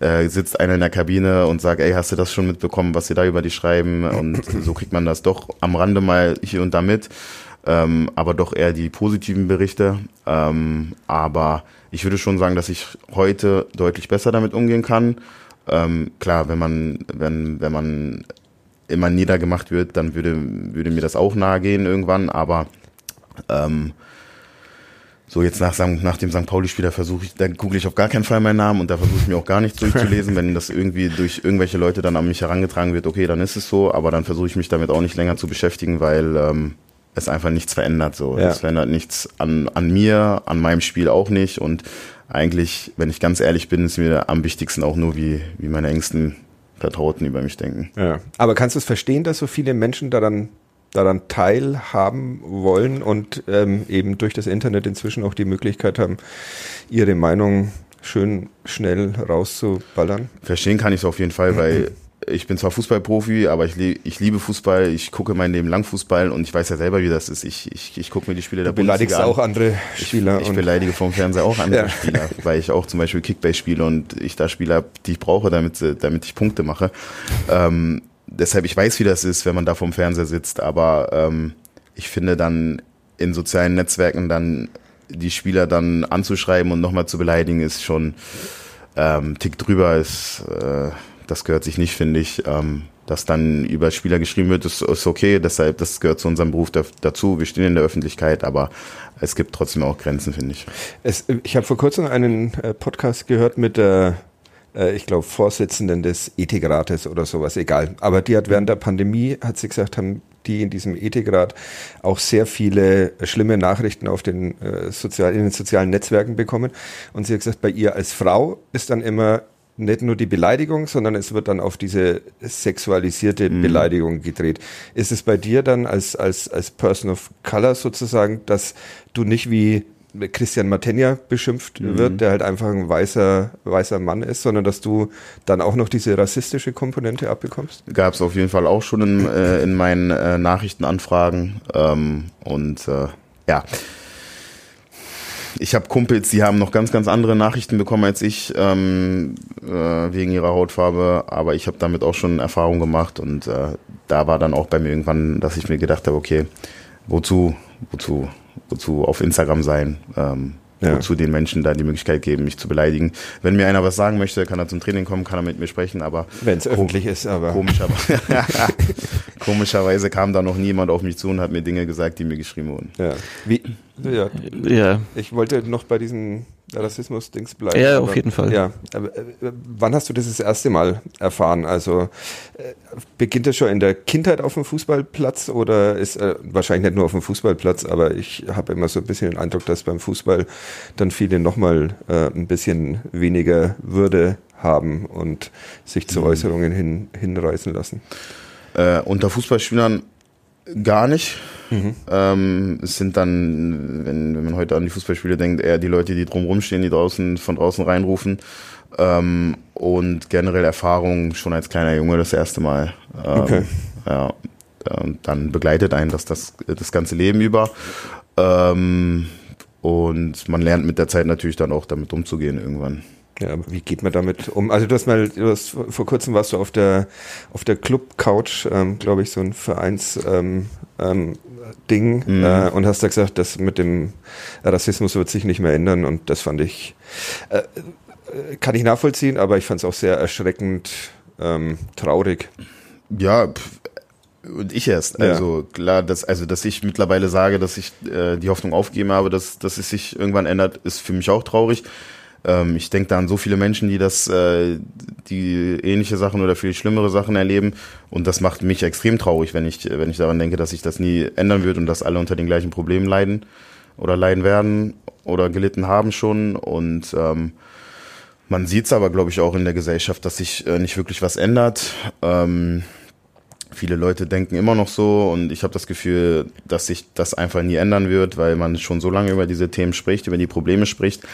äh, sitzt einer in der Kabine und sagt, ey, hast du das schon mitbekommen, was sie da über dich schreiben? Und so kriegt man das doch am Rande mal hier und da mit. Ähm, aber doch eher die positiven Berichte. Ähm, aber ich würde schon sagen, dass ich heute deutlich besser damit umgehen kann. Ähm, klar, wenn man, wenn, wenn man immer niedergemacht wird, dann würde, würde mir das auch nahe gehen irgendwann. Aber ähm, so jetzt nach, nach dem St. Pauli-Spieler versuche ich, da google ich auf gar keinen Fall meinen Namen und da versuche ich mir auch gar nichts durchzulesen. [LAUGHS] Wenn das irgendwie durch irgendwelche Leute dann an mich herangetragen wird, okay, dann ist es so, aber dann versuche ich mich damit auch nicht länger zu beschäftigen, weil ähm, es einfach nichts verändert. So, ja. es verändert nichts an, an mir, an meinem Spiel auch nicht und eigentlich, wenn ich ganz ehrlich bin, ist mir am wichtigsten auch nur, wie, wie meine engsten Vertrauten über mich denken. Ja. Aber kannst du es verstehen, dass so viele Menschen daran, daran teilhaben wollen und ähm, eben durch das Internet inzwischen auch die Möglichkeit haben, ihre Meinung schön schnell rauszuballern? Verstehen kann ich es auf jeden Fall, [CLEARS THROAT] weil ich bin zwar Fußballprofi, aber ich, ich liebe Fußball, ich gucke mein Leben lang Fußball und ich weiß ja selber, wie das ist. Ich, ich, ich gucke mir die Spiele der du beleidigst Bundesliga auch andere Spieler. Ich, ich beleidige vom Fernseher auch andere [LAUGHS] Ja. Spieler, weil ich auch zum Beispiel Kickbase spiele und ich da Spieler hab, die ich brauche, damit, damit ich Punkte mache. Ähm, deshalb, ich weiß, wie das ist, wenn man da vorm Fernseher sitzt, aber ähm, ich finde dann in sozialen Netzwerken dann die Spieler dann anzuschreiben und nochmal zu beleidigen, ist schon ähm, Tick drüber, ist, äh, das gehört sich nicht, finde ich. Ähm, dass dann über Spieler geschrieben wird, ist, ist okay, deshalb, das gehört zu unserem Beruf da, dazu. Wir stehen in der Öffentlichkeit, aber es gibt trotzdem auch Grenzen, finde ich. Es, ich habe vor kurzem einen äh, Podcast gehört mit der, äh, ich glaube, Vorsitzenden des Ethikrates oder sowas, egal. Aber die hat während der Pandemie, hat sie gesagt, haben die in diesem Ethikrat auch sehr viele schlimme Nachrichten auf den, äh, sozial, in den sozialen Netzwerken bekommen. Und sie hat gesagt, bei ihr als Frau ist dann immer nicht nur die Beleidigung, sondern es wird dann auf diese sexualisierte Beleidigung gedreht. Ist es bei dir dann als, als, als Person of Color sozusagen, dass du nicht wie Christian Matenja beschimpft wird, der halt einfach ein weißer, weißer Mann ist, sondern dass du dann auch noch diese rassistische Komponente abbekommst? Gab es auf jeden Fall auch schon in, äh, in meinen äh, Nachrichtenanfragen. Ähm, und äh, ja, ich habe Kumpels, die haben noch ganz, ganz andere Nachrichten bekommen als ich ähm, äh, wegen ihrer Hautfarbe, aber ich habe damit auch schon Erfahrung gemacht und äh, da war dann auch bei mir irgendwann, dass ich mir gedacht habe, okay, wozu, wozu, wozu auf Instagram sein? Ähm, Ja. Wozu den Menschen da die Möglichkeit geben, mich zu beleidigen. Wenn mir einer was sagen möchte, kann er zum Training kommen, kann er mit mir sprechen, aber Wenn es öffentlich ist, aber. Komischerweise, [LAUGHS] [LAUGHS] komischerweise kam da noch niemand auf mich zu und hat mir Dinge gesagt, die mir geschrieben wurden. Ja. Wie, ja. Ja, Ich wollte noch bei diesen Rassismus-Dings bleiben. Ja, aber- auf jeden Fall. Ja. Aber, äh, wann hast du das das erste Mal erfahren? Also äh, beginnt das schon in der Kindheit auf dem Fußballplatz oder ist äh, wahrscheinlich nicht nur auf dem Fußballplatz, aber ich habe immer so ein bisschen den Eindruck, dass beim Fußball dann viele nochmal äh, ein bisschen weniger Würde haben und sich Mhm. zu Äußerungen hin, hinreißen lassen. Äh, unter Fußballspielern gar nicht. Ähm, es sind dann, wenn, wenn man heute an die Fußballspiele denkt, eher die Leute, die drumherum stehen, die draußen von draußen reinrufen. Ähm, und generell Erfahrung schon als kleiner Junge das erste Mal. Ähm, Okay. Ja, und dann begleitet einen das, das das ganze Leben über. Ähm, und man lernt mit der Zeit natürlich dann auch damit umzugehen irgendwann. Ja, aber wie geht man damit um? Also du hast mal, du hast vor kurzem warst du auf der auf der Club Couch, ähm, glaube ich, so ein Vereins ähm, ähm, Ding Mhm. äh, und hast da gesagt, das mit dem Rassismus wird sich nicht mehr ändern und das fand ich äh, äh, kann ich nachvollziehen, aber ich fand es auch sehr erschreckend ähm, traurig. Ja, pf, und ich erst. Ja. Also klar, dass, also dass ich mittlerweile sage, dass ich äh, die Hoffnung aufgeben habe, dass, dass es sich irgendwann ändert, ist für mich auch traurig. Ähm, ich denke da an so viele Menschen, die das, äh, die ähnliche Sachen oder viel schlimmere Sachen erleben. Und das macht mich extrem traurig, wenn ich, wenn ich daran denke, dass sich das nie ändern wird und dass alle unter den gleichen Problemen leiden oder leiden werden oder gelitten haben schon. Und ähm, man sieht es aber, glaube ich, auch in der Gesellschaft, dass sich äh, nicht wirklich was ändert. Ähm, viele Leute denken immer noch so und ich habe das Gefühl, dass sich das einfach nie ändern wird, weil man schon so lange über diese Themen spricht, über die Probleme spricht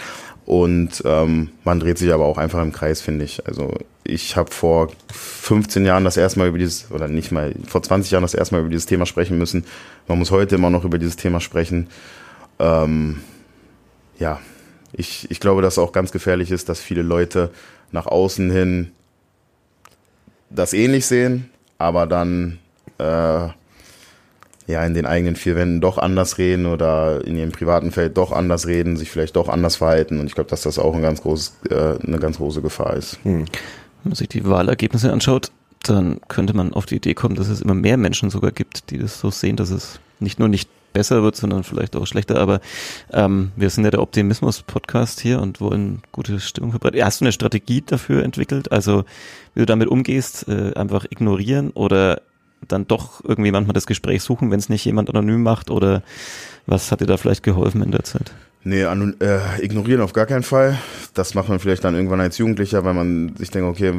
und ähm, man dreht sich aber auch einfach im Kreis, finde ich. Also ich habe vor 15 Jahren das erste Mal über dieses, oder nicht mal, vor 20 Jahren das erste Mal über dieses Thema sprechen müssen. Man muss heute immer noch über dieses Thema sprechen. Ähm, ja, ich, ich glaube, dass es auch ganz gefährlich ist, dass viele Leute nach außen hin das ähnlich sehen, aber dann äh, ja in den eigenen vier Wänden doch anders reden oder in ihrem privaten Feld doch anders reden, sich vielleicht doch anders verhalten. Und ich glaube, dass das auch ein ganz großes, äh, eine ganz große Gefahr ist. wenn man sich die Wahlergebnisse anschaut, dann könnte man auf die Idee kommen, dass es immer mehr Menschen sogar gibt, die das so sehen, dass es nicht nur nicht besser wird, sondern vielleicht auch schlechter. Aber ähm, wir sind ja der Optimismus-Podcast hier und wollen gute Stimmung verbreiten. Hast du eine Strategie dafür entwickelt? Also wie du damit umgehst, äh, einfach ignorieren oder dann doch irgendwie manchmal das Gespräch suchen, wenn es nicht jemand anonym macht oder was hat dir da vielleicht geholfen in der Zeit? Nee, äh, ignorieren auf gar keinen Fall. Das macht man vielleicht dann irgendwann als Jugendlicher, weil man sich denkt, okay,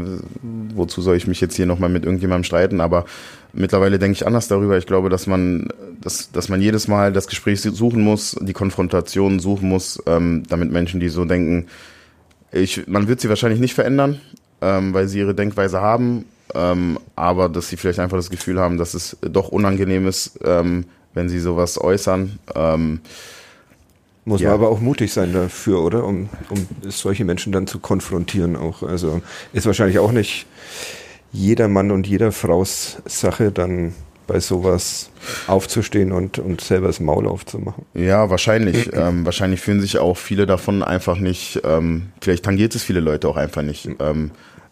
wozu soll ich mich jetzt hier nochmal mit irgendjemandem streiten? Aber mittlerweile denke ich anders darüber. Ich glaube, dass man, dass, dass man jedes Mal das Gespräch suchen muss, die Konfrontation suchen muss, ähm, damit Menschen, die so denken, ich, man wird sie wahrscheinlich nicht verändern, ähm, weil sie ihre Denkweise haben. Ähm, aber dass sie vielleicht einfach das Gefühl haben, dass es doch unangenehm ist, ähm, wenn sie sowas äußern. Ähm, Muss Ja. man aber auch mutig sein dafür, oder? Um, um solche Menschen dann zu konfrontieren auch. Also ist wahrscheinlich auch nicht jeder Mann und jeder Fraus Sache, dann bei sowas aufzustehen und, und selber das Maul aufzumachen. Ja, wahrscheinlich. [CLEARS THROAT] ähm, wahrscheinlich fühlen sich auch viele davon einfach nicht, ähm, vielleicht tangiert es viele Leute auch einfach nicht. Ähm,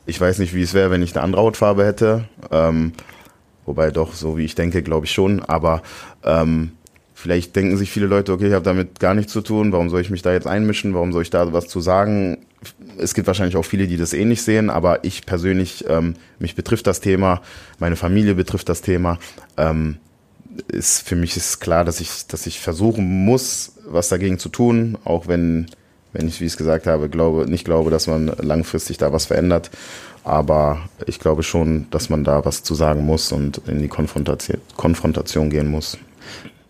ich weiß nicht, wie es wäre, wenn ich eine andere Hautfarbe hätte. Ähm, wobei doch, so wie ich denke, glaube ich schon. Aber ähm, vielleicht denken sich viele Leute, okay, ich habe damit gar nichts zu tun, warum soll ich mich da jetzt einmischen, warum soll ich da was zu sagen? Es gibt wahrscheinlich auch viele, die das ähnlich sehen, aber ich persönlich, ähm, mich betrifft das Thema, meine Familie betrifft das Thema. Ähm, ist für mich ist klar, dass ich, dass ich versuchen muss, was dagegen zu tun, auch wenn, wenn ich, wie ich es gesagt habe, glaube, nicht glaube, dass man langfristig da was verändert. Aber ich glaube schon, dass man da was zu sagen muss und in die Konfrontation, Konfrontation gehen muss.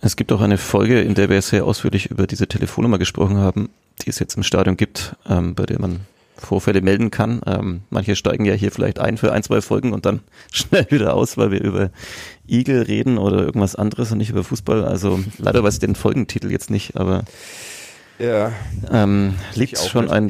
Es gibt auch eine Folge, in der wir sehr ausführlich über diese Telefonnummer gesprochen haben, die es jetzt im Stadion gibt, ähm, bei der man Vorfälle melden kann. Ähm, manche steigen ja hier vielleicht ein für ein, zwei Folgen und dann [LAUGHS] schnell wieder aus, weil wir über Igel reden oder irgendwas anderes und nicht über Fußball. Also leider weiß ich den Folgentitel jetzt nicht, aber Ja, ähm, liegt schon ein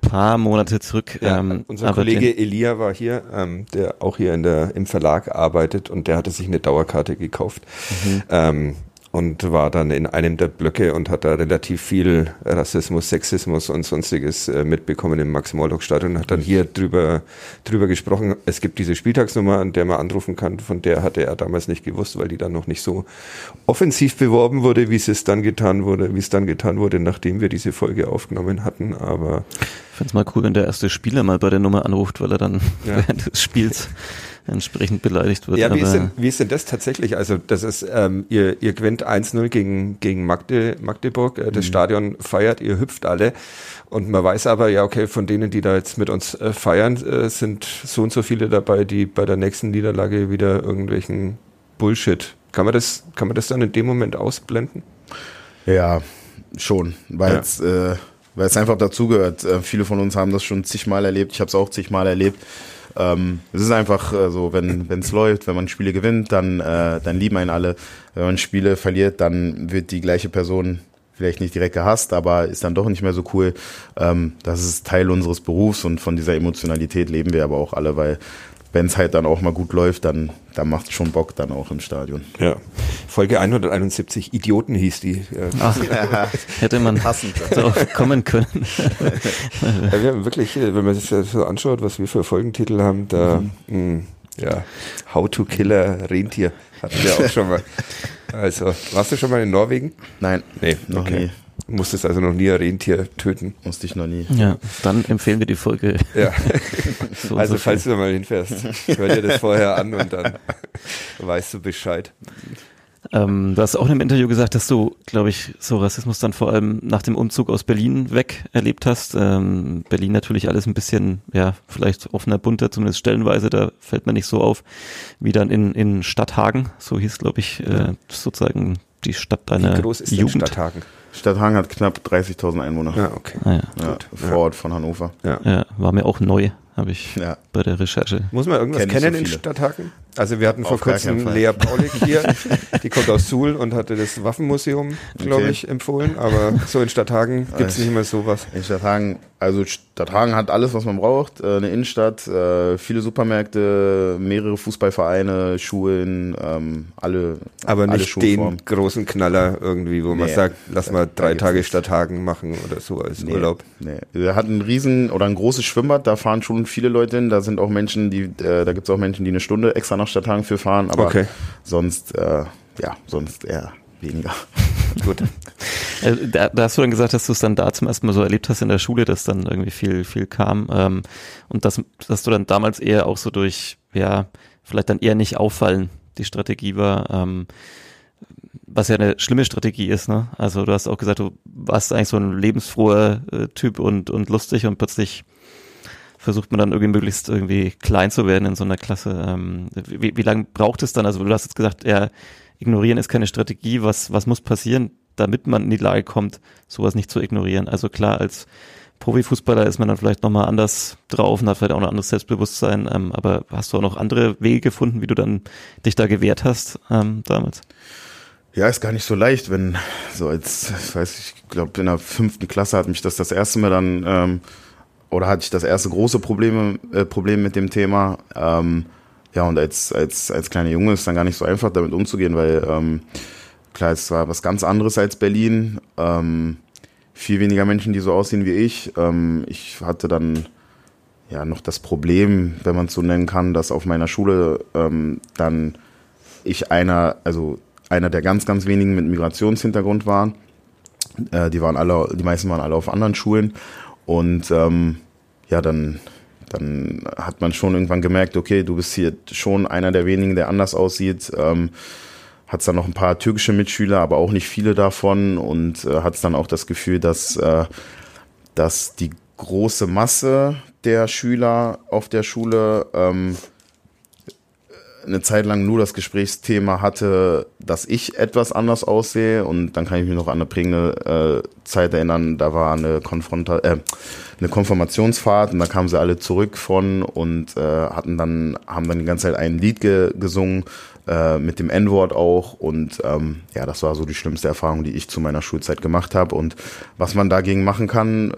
paar Monate zurück. Ja, ähm, unser Kollege Elia war hier, ähm, der auch hier in der, im Verlag arbeitet und der hatte sich eine Dauerkarte gekauft Mhm. ähm, und war dann in einem der Blöcke und hat da relativ viel Rassismus, Sexismus und sonstiges äh, mitbekommen im Max-Morlock-Stadion und hat dann hier drüber, drüber gesprochen. Es gibt diese Spieltagsnummer, an der man anrufen kann, von der hatte er damals nicht gewusst, weil die dann noch nicht so offensiv beworben wurde, wie es dann getan wurde, wie es dann getan wurde, nachdem wir diese Folge aufgenommen hatten, aber finde es mal cool, wenn der erste Spieler mal bei der Nummer anruft, weil er dann Ja. [LAUGHS] während des Spiels entsprechend beleidigt wird. Ja, wie ist, denn, wie ist denn das tatsächlich? Also, das ist, ähm, ihr, ihr gewinnt 1-0 gegen, gegen Magde, Magdeburg, äh, das Mhm. Stadion feiert, ihr hüpft alle. Und man weiß aber, ja, okay, von denen, die da jetzt mit uns äh, feiern, äh, sind so und so viele dabei, die bei der nächsten Niederlage wieder irgendwelchen Bullshit. Kann man das, kann man das dann in dem Moment ausblenden? Ja, schon, weil Ja. es äh, weil es einfach dazugehört. Äh, viele von uns haben das schon zigmal erlebt. Ich habe es auch zigmal erlebt. Ähm, es ist einfach äh, so, wenn es läuft, wenn man Spiele gewinnt, dann, äh, dann lieben einen alle. Wenn man Spiele verliert, dann wird die gleiche Person vielleicht nicht direkt gehasst, aber ist dann doch nicht mehr so cool. Ähm, das ist Teil unseres Berufs und von dieser Emotionalität leben wir aber auch alle, weil wenn es halt dann auch mal gut läuft, dann, dann macht es schon Bock dann auch im Stadion. Ja. Folge 171, Idioten hieß die. Äh, ach, [LAUGHS] hätte man darauf kommen können. [LAUGHS] Ja, wir haben wirklich, äh, wenn man sich das so anschaut, was wir für Folgentitel haben, da, mh, ja, How to Kill a Rentier hatten wir auch schon mal. [LAUGHS] Also, warst du schon mal in Norwegen? Nein, Nee, noch okay. nie. Musstest also noch nie ein Rentier töten. Musste ich noch nie. Ja, dann empfehlen wir die Folge. Ja, [LAUGHS] So also so falls du da mal hinfährst, hör dir das vorher an und dann [LAUGHS] weißt du Bescheid. Ähm, du hast auch in einem Interview gesagt, dass du, glaube ich, so Rassismus dann vor allem nach dem Umzug aus Berlin weg erlebt hast. Ähm, Berlin natürlich alles ein bisschen, ja, vielleicht offener, bunter, zumindest stellenweise, da fällt mir nicht so auf, wie dann in, in Stadthagen, so hieß, glaube ich, äh, sozusagen die Stadt deiner Wie groß ist denn Jugend. Stadthagen? Stadthagen hat knapp 30.000 Einwohner. Ja, okay. Ah, ja. Ja, Vorort von Hannover. Ja. ja, war mir auch neu, habe ich Ja. bei der Recherche. Muss man irgendwas Kenn kennen so in. Stadthagen? Also wir hatten vor Auf kurzem. Lea Paulik hier, [LAUGHS] die kommt aus Suhl und hatte das Waffenmuseum, glaube Okay. ich, empfohlen, aber so in Stadthagen gibt's Also- nicht mehr sowas. In Stadthagen, also Stadthagen hat alles, was man braucht. Äh, Eine Innenstadt, äh, viele Supermärkte, mehrere Fußballvereine, Schulen, ähm, alle. Aber alle nicht Schulformen. den großen Knaller irgendwie, wo man Nee, sagt, lass mal drei Tage. Stadthagen machen oder so als Nee, Urlaub. Nee. Er hat ein riesen oder ein großes Schwimmbad, da fahren schon viele Leute hin. Da sind auch Menschen, die, äh, da gibt's auch Menschen, die eine Stunde extra nach Stadthagen für fahren, aber Okay. sonst, äh, ja, sonst eher weniger. [LAUGHS] Gut. Äh, Da, da hast du dann gesagt, dass du es dann da zum ersten Mal so erlebt hast in der Schule, dass dann irgendwie viel, viel kam. Ähm, und dass, dass du dann damals eher auch so durch, ja, vielleicht dann eher nicht auffallen, die Strategie war, ähm, was ja eine schlimme Strategie ist, ne? Also du hast auch gesagt, du warst eigentlich so ein lebensfroher äh, Typ und, und lustig und plötzlich versucht man dann irgendwie möglichst irgendwie klein zu werden in so einer Klasse. Ähm, wie, wie lange braucht es dann? Also du hast jetzt gesagt, ja, ignorieren ist keine Strategie. Was, was muss passieren, damit man in die Lage kommt, sowas nicht zu ignorieren? Also klar, als Profifußballer ist man dann vielleicht nochmal anders drauf und hat vielleicht auch ein anderes Selbstbewusstsein. Ähm, aber hast du auch noch andere Wege gefunden, wie du dann dich da gewehrt hast ähm, damals? Ja, ist gar nicht so leicht, wenn so als, ich weiß ich glaube in der fünften Klasse hat mich das das erste Mal dann ähm, oder hatte ich das erste große Probleme äh, Problem mit dem Thema. Ähm, ja und als als als kleiner Junge ist dann gar nicht so einfach damit umzugehen, weil ähm, klar es war was ganz anderes als Berlin. Ähm, viel weniger Menschen, die so aussehen wie ich. Ähm, ich hatte dann ja noch das Problem, wenn man es so nennen kann, dass auf meiner Schule ähm, dann ich einer, also einer der ganz, ganz wenigen mit Migrationshintergrund waren. Äh, die waren alle, die meisten waren alle auf anderen Schulen. Und ähm, ja, dann, dann hat man schon irgendwann gemerkt, okay, du bist hier schon einer der wenigen, der anders aussieht. Ähm, hat es dann noch ein paar türkische Mitschüler, aber auch nicht viele davon und äh, hat es dann auch das Gefühl, dass, äh, dass die große Masse der Schüler auf der Schule ähm, eine Zeit lang nur das Gesprächsthema hatte, dass ich etwas anders aussehe und dann kann ich mich noch an eine prägende äh, Zeit erinnern, da war eine, Konfronta äh, eine Konfirmationsfahrt und da kamen sie alle zurück von und äh, hatten dann, haben dann die ganze Zeit ein Lied ge gesungen äh, mit dem N-Wort auch. Und ähm, ja, das war so die schlimmste Erfahrung, die ich zu meiner Schulzeit gemacht habe. Und was man dagegen machen kann,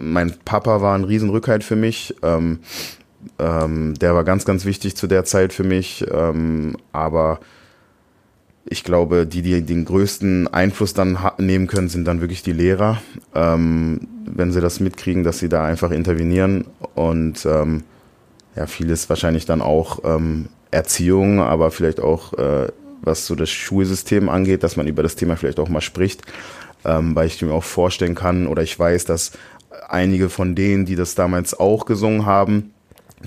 mein Papa war ein Riesenrückhalt für mich. Ähm, ähm, der war ganz, ganz wichtig zu der Zeit für mich. Ähm, aber ich glaube, die, die den größten Einfluss dann nehmen können, sind dann wirklich die Lehrer, ähm, wenn sie das mitkriegen, dass sie da einfach intervenieren und ähm, ja, vieles wahrscheinlich dann auch ähm, Erziehung, aber vielleicht auch äh, was so das Schulsystem angeht, dass man über das Thema vielleicht auch mal spricht, ähm, weil ich mir auch vorstellen kann oder ich weiß, dass einige von denen, die das damals auch gesungen haben,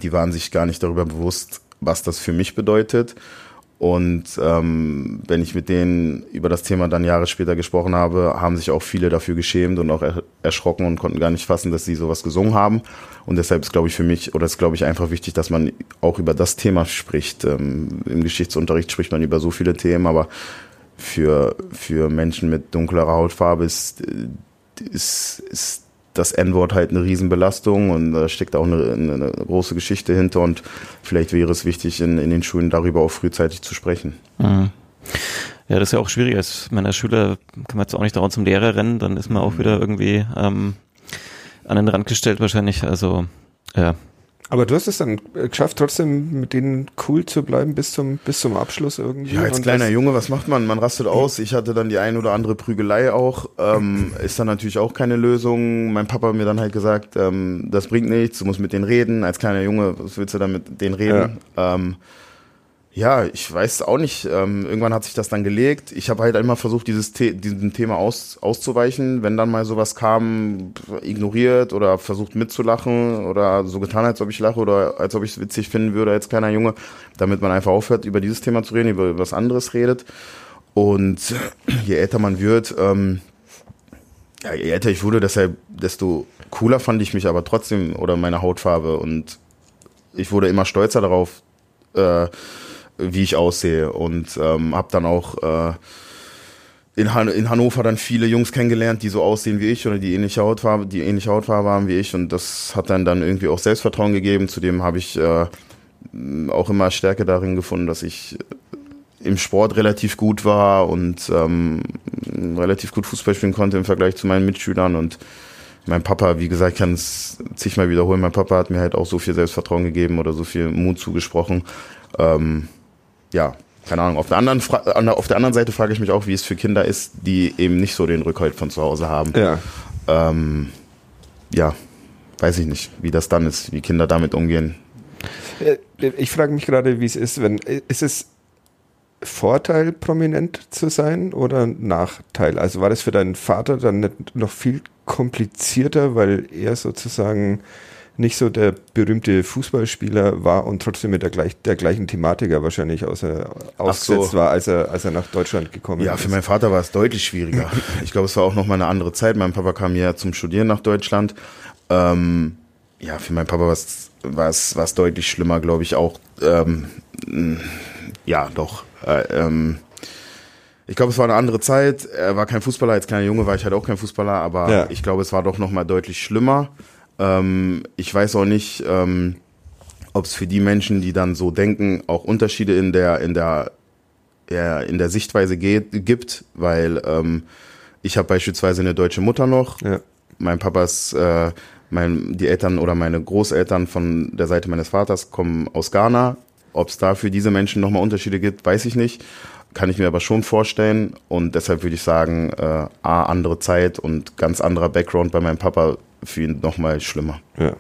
die waren sich gar nicht darüber bewusst, was das für mich bedeutet und ähm, wenn ich mit denen über das Thema dann Jahre später gesprochen habe, haben sich auch viele dafür geschämt und auch er erschrocken und konnten gar nicht fassen, dass sie sowas gesungen haben. Und deshalb ist, glaube ich, für mich, oder ist, glaube ich, einfach wichtig, dass man auch über das Thema spricht. Ähm, Im Geschichtsunterricht spricht man über so viele Themen, aber für, für Menschen mit dunklerer Hautfarbe ist, ist, ist das N-Wort halt eine Riesenbelastung und da steckt auch eine, eine, große Geschichte hinter und vielleicht wäre es wichtig, in, in den Schulen darüber auch frühzeitig zu sprechen. Mhm. Ja, das ist ja auch schwierig. Als meiner Schüler kann man jetzt auch nicht dauernd zum Lehrer rennen, dann ist man auch wieder irgendwie ähm, an den Rand gestellt wahrscheinlich. Also ja, aber du hast es dann geschafft, trotzdem mit denen cool zu bleiben bis zum, bis zum Abschluss irgendwie. Ja, als kleiner Junge, was macht man? Man rastet aus. Ich hatte dann die ein oder andere Prügelei auch. Ähm, [LAUGHS] ist dann natürlich auch keine Lösung. Mein Papa hat mir dann halt gesagt, ähm, das bringt nichts, du musst mit denen reden. Als kleiner Junge, was willst du dann mit denen reden? Ja, ähm, ja ich weiß auch nicht. Ähm, irgendwann hat sich das dann gelegt. Ich habe halt immer versucht, dieses The diesem Thema aus auszuweichen. Wenn dann mal sowas kam, ignoriert oder versucht mitzulachen oder so getan, als ob ich lache oder als ob ich es witzig finden würde als kleiner Junge, damit man einfach aufhört, über dieses Thema zu reden, über was anderes redet. Und je älter man wird, ähm, ja, je älter ich wurde, deshalb, desto cooler fand ich mich aber trotzdem oder meine Hautfarbe und ich wurde immer stolzer darauf, äh, wie ich aussehe und ähm, habe dann auch äh, in, Han in Hannover dann viele Jungs kennengelernt, die so aussehen wie ich oder die ähnliche Hautfarbe, die ähnliche Hautfarbe haben wie ich und das hat dann dann irgendwie auch Selbstvertrauen gegeben. Zudem habe ich äh, auch immer Stärke darin gefunden, dass ich im Sport relativ gut war und ähm, relativ gut Fußball spielen konnte im Vergleich zu meinen Mitschülern und mein Papa, wie gesagt, kann es zigmal wiederholen, mein Papa hat mir halt auch so viel Selbstvertrauen gegeben oder so viel Mut zugesprochen. Ähm, ja, keine Ahnung. Auf der, anderen Fra auf der anderen Seite frage ich mich auch, wie es für Kinder ist, die eben nicht so den Rückhalt von zu Hause haben. Ja. Ähm, ja, weiß ich nicht, wie das dann ist, wie Kinder damit umgehen. Äh, Ich frage mich gerade, wie es ist, wenn ist es Vorteil, prominent zu sein oder Nachteil? Also war das für deinen Vater dann nicht noch viel komplizierter, weil er sozusagen nicht so der berühmte Fußballspieler war und trotzdem mit der, gleich, der gleichen Thematiker wahrscheinlich außer, ausgesetzt so. war, als er, als er nach Deutschland gekommen Ja, ist. für meinen Vater war es deutlich schwieriger. [LAUGHS] Ich glaube, es war auch noch mal eine andere Zeit. Mein Papa kam ja zum Studieren nach Deutschland. Ähm, ja, für meinen Papa war es war es war es deutlich schlimmer, glaube ich auch. Ähm, ja, doch. Äh, ähm, Ich glaube, es war eine andere Zeit. Er war kein Fußballer, als kleiner Junge war ich halt auch kein Fußballer, aber Ja. ich glaube, es war doch nochmal deutlich schlimmer. Ähm, ich weiß auch nicht, ähm, ob es für die Menschen, die dann so denken, auch Unterschiede in der, in der, ja, in der Sichtweise geht, gibt, weil ähm, ich habe beispielsweise eine deutsche Mutter noch, Ja. mein Papas, äh, mein, die Eltern oder meine Großeltern von der Seite meines Vaters kommen aus Ghana. Ob es da für diese Menschen nochmal Unterschiede gibt, weiß ich nicht. Kann ich mir aber schon vorstellen. Und deshalb würde ich sagen, äh, A, andere Zeit und ganz anderer Background bei meinem Papa für ihn nochmal schlimmer. Ja.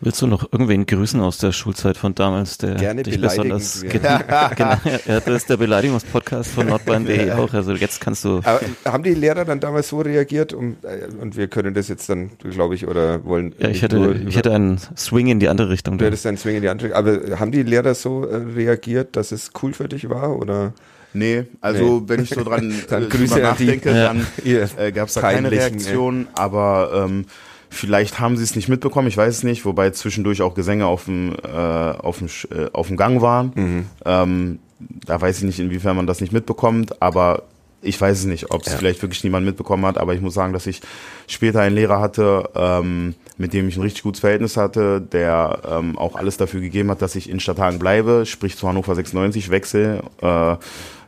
Willst du noch irgendwen grüßen aus der Schulzeit von damals, der Gerne dich besonders [LAUGHS] genau, ja, das ist der Beleidigungspodcast von nordbayern.de auch. Also jetzt kannst du Aber haben die Lehrer dann damals so reagiert? Um, äh, und wir können das jetzt dann, glaube ich, oder wollen. ja, ich hätte, nur ich hätte einen Swing in die andere Richtung. Du hättest dann Swing in die andere. Aber haben die Lehrer so äh, reagiert, dass es cool für dich war? Oder? Nee, also Nee. wenn ich so dran [LAUGHS] Dann äh, Grüße drüber die- nachdenke, Ja. dann äh, gab es da keine Reaktion, aber ähm, vielleicht haben sie es nicht mitbekommen, ich weiß es nicht, wobei zwischendurch auch Gesänge auf dem, äh, auf dem, äh, auf dem Gang waren. Mhm. Ähm, da weiß ich nicht, inwiefern man das nicht mitbekommt, aber ich weiß es nicht, ob es Ja. vielleicht wirklich niemand mitbekommen hat, aber ich muss sagen, dass ich später einen Lehrer hatte, ähm, mit dem ich ein richtig gutes Verhältnis hatte, der ähm, auch alles dafür gegeben hat, dass ich in Stadthagen bleibe, sprich zu Hannover 96 wechsel. Äh,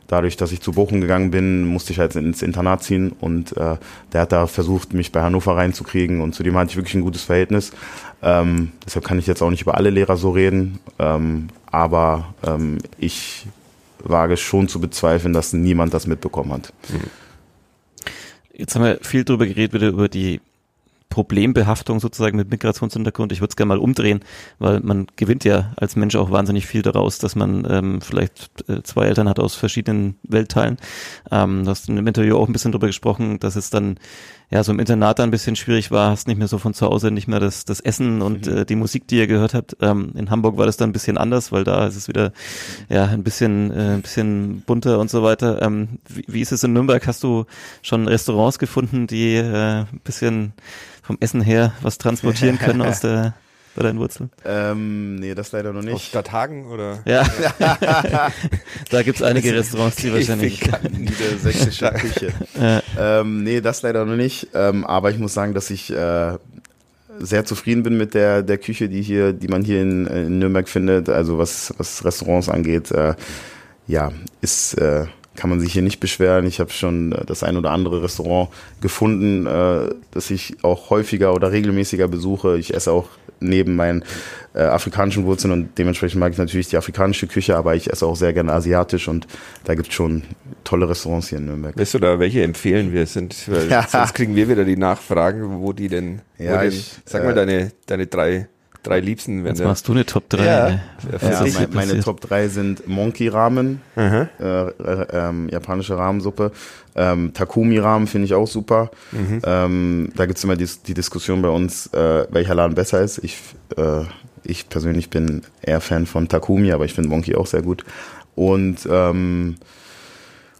dadurch, dass ich zu Bochum gegangen bin, musste ich halt ins Internat ziehen und äh, der hat da versucht, mich bei Hannover reinzukriegen und zu dem hatte ich wirklich ein gutes Verhältnis. Ähm, deshalb kann ich jetzt auch nicht über alle Lehrer so reden, ähm, aber ähm, ich wage schon zu bezweifeln, dass niemand das mitbekommen hat. Jetzt haben wir viel drüber geredet, wieder über die Problembehaftung sozusagen mit Migrationshintergrund. Ich würde es gerne mal umdrehen, weil man gewinnt ja als Mensch auch wahnsinnig viel daraus, dass man ähm, vielleicht äh, zwei Eltern hat aus verschiedenen Weltteilen. Ähm, du hast in dem Interview auch ein bisschen drüber gesprochen, dass es dann ja so im Internat dann ein bisschen schwierig war, hast nicht mehr so von zu Hause, nicht mehr das, das Essen und äh, die Musik, die ihr gehört habt. Ähm, in Hamburg war das dann ein bisschen anders, weil da ist es wieder ja ein bisschen, äh, ein bisschen bunter und so weiter. Ähm, wie, wie ist es in Nürnberg? Hast du schon Restaurants gefunden, die äh, ein bisschen vom Essen her was transportieren können aus [LAUGHS] der bei deinen Wurzeln? Ähm, nee, das leider noch Aus nicht. Stadthagen oder? Ja, [LAUGHS] da gibt's einige Restaurants, die wahrscheinlich. Niedersächsische Küche. Äh, Ähm, nee, das leider noch nicht. Ähm, aber ich muss sagen, dass ich äh, sehr zufrieden bin mit der, der Küche, die hier, die man hier in, in Nürnberg findet. Also was, was Restaurants angeht, äh, ja, ist, äh, kann man sich hier nicht beschweren. Ich habe schon äh, das ein oder andere Restaurant gefunden, äh, das ich auch häufiger oder regelmäßiger besuche. Ich esse auch neben meinen äh, afrikanischen Wurzeln und dementsprechend mag ich natürlich die afrikanische Küche, aber ich esse auch sehr gerne asiatisch und da gibt es schon tolle Restaurants hier in Nürnberg. Weißt du da, welche empfehlen wir? Sind, weil [LAUGHS] Ja. Sonst kriegen wir wieder die Nachfragen, wo die denn, wo Ja, denn ich, sag mal äh, deine, deine drei, drei Liebsten, wenn jetzt machst du eine Top 3. Ja. Was Ja, meine passiert? Top 3 sind Monkey Ramen, äh, äh, ähm, japanische Rahmensuppe. Ähm, Takumi Ramen finde ich auch super. Mhm. Ähm, da gibt's immer die, die Diskussion bei uns, äh, welcher Laden besser ist. Ich, äh, ich persönlich bin eher Fan von Takumi, aber ich finde Monkey auch sehr gut. Und ähm,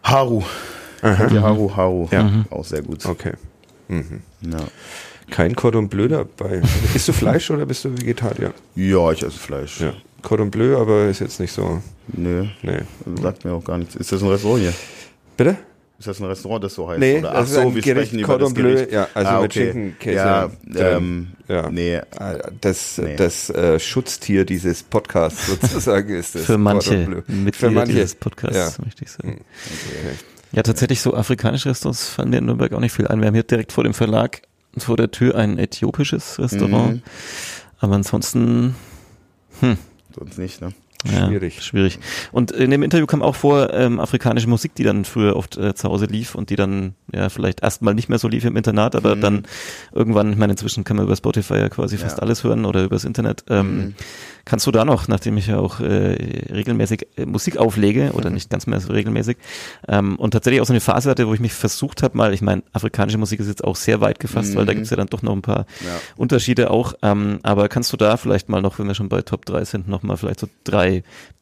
Haru. Haru Haru. Ja. Auch sehr gut. Okay. Mhm. Ja. Kein Cordon Bleu dabei. [LAUGHS] Isst du Fleisch oder bist du Vegetarier? ja, ich esse Fleisch. Ja. Cordon Bleu, aber ist jetzt nicht so. Nö, Nee. sagt mir auch gar nichts. Ist das ein Restaurant hier? Bitte? Ist das ein Restaurant, das so heißt? Nee, Oder? das ist ein Gericht, über Cordon das Bleu, Gericht. ja, also Ah, mit okay. Schinken, Käse Ja, ähm, Ja. nee, Ah, Das, Nee. das äh, Schutztier dieses Podcasts sozusagen ist das. [LAUGHS] Für manche. Mitglieder Für manche. dieses Podcasts, Ja. möchte ich sagen. Okay. Ja, tatsächlich so afrikanische Restaurants fallen mir in Nürnberg auch nicht viel ein. Wir haben hier direkt vor dem Verlag vor der Tür ein äthiopisches Restaurant. Mhm. Aber ansonsten sonst nicht, ne? Ja, Schwierig. Schwierig. Und in dem Interview kam auch vor ähm, afrikanische Musik, die dann früher oft äh, zu Hause lief und die dann ja vielleicht erstmal nicht mehr so lief im Internat, aber Mhm. dann irgendwann, ich meine, inzwischen kann man über Spotify ja quasi fast Ja. alles hören oder übers Internet. Ähm, Mhm. Kannst du da noch, nachdem ich ja auch äh, regelmäßig äh, Musik auflege Mhm. oder nicht ganz mehr so regelmäßig ähm, und tatsächlich auch so eine Phase hatte, wo ich mich versucht habe, mal, ich meine, afrikanische Musik ist jetzt auch sehr weit gefasst, weil da Mhm. gibt's ja dann doch noch ein paar Ja. Unterschiede auch. Ähm, aber kannst du da vielleicht mal noch, wenn wir schon bei Top 3 sind, noch mal vielleicht so drei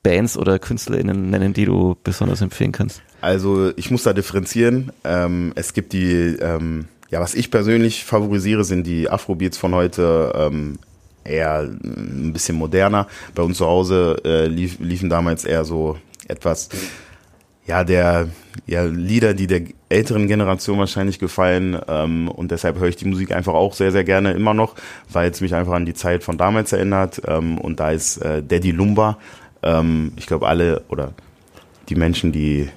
Bands oder KünstlerInnen nennen, die du besonders empfehlen kannst? Also ich muss da differenzieren. Ähm, es gibt die, ähm, ja, was ich persönlich favorisiere, sind die Afrobeats von heute. Ähm, eher ein bisschen moderner. Bei uns zu Hause äh, lief, liefen damals eher so etwas ja, der ja, Lieder, die der älteren Generation wahrscheinlich gefallen. Ähm, und deshalb höre ich die Musik einfach auch sehr, sehr gerne immer noch, weil es mich einfach an die Zeit von damals erinnert. Ähm, und da ist äh, Daddy Lumba. Ähm, ich glaube, alle oder die Menschen, die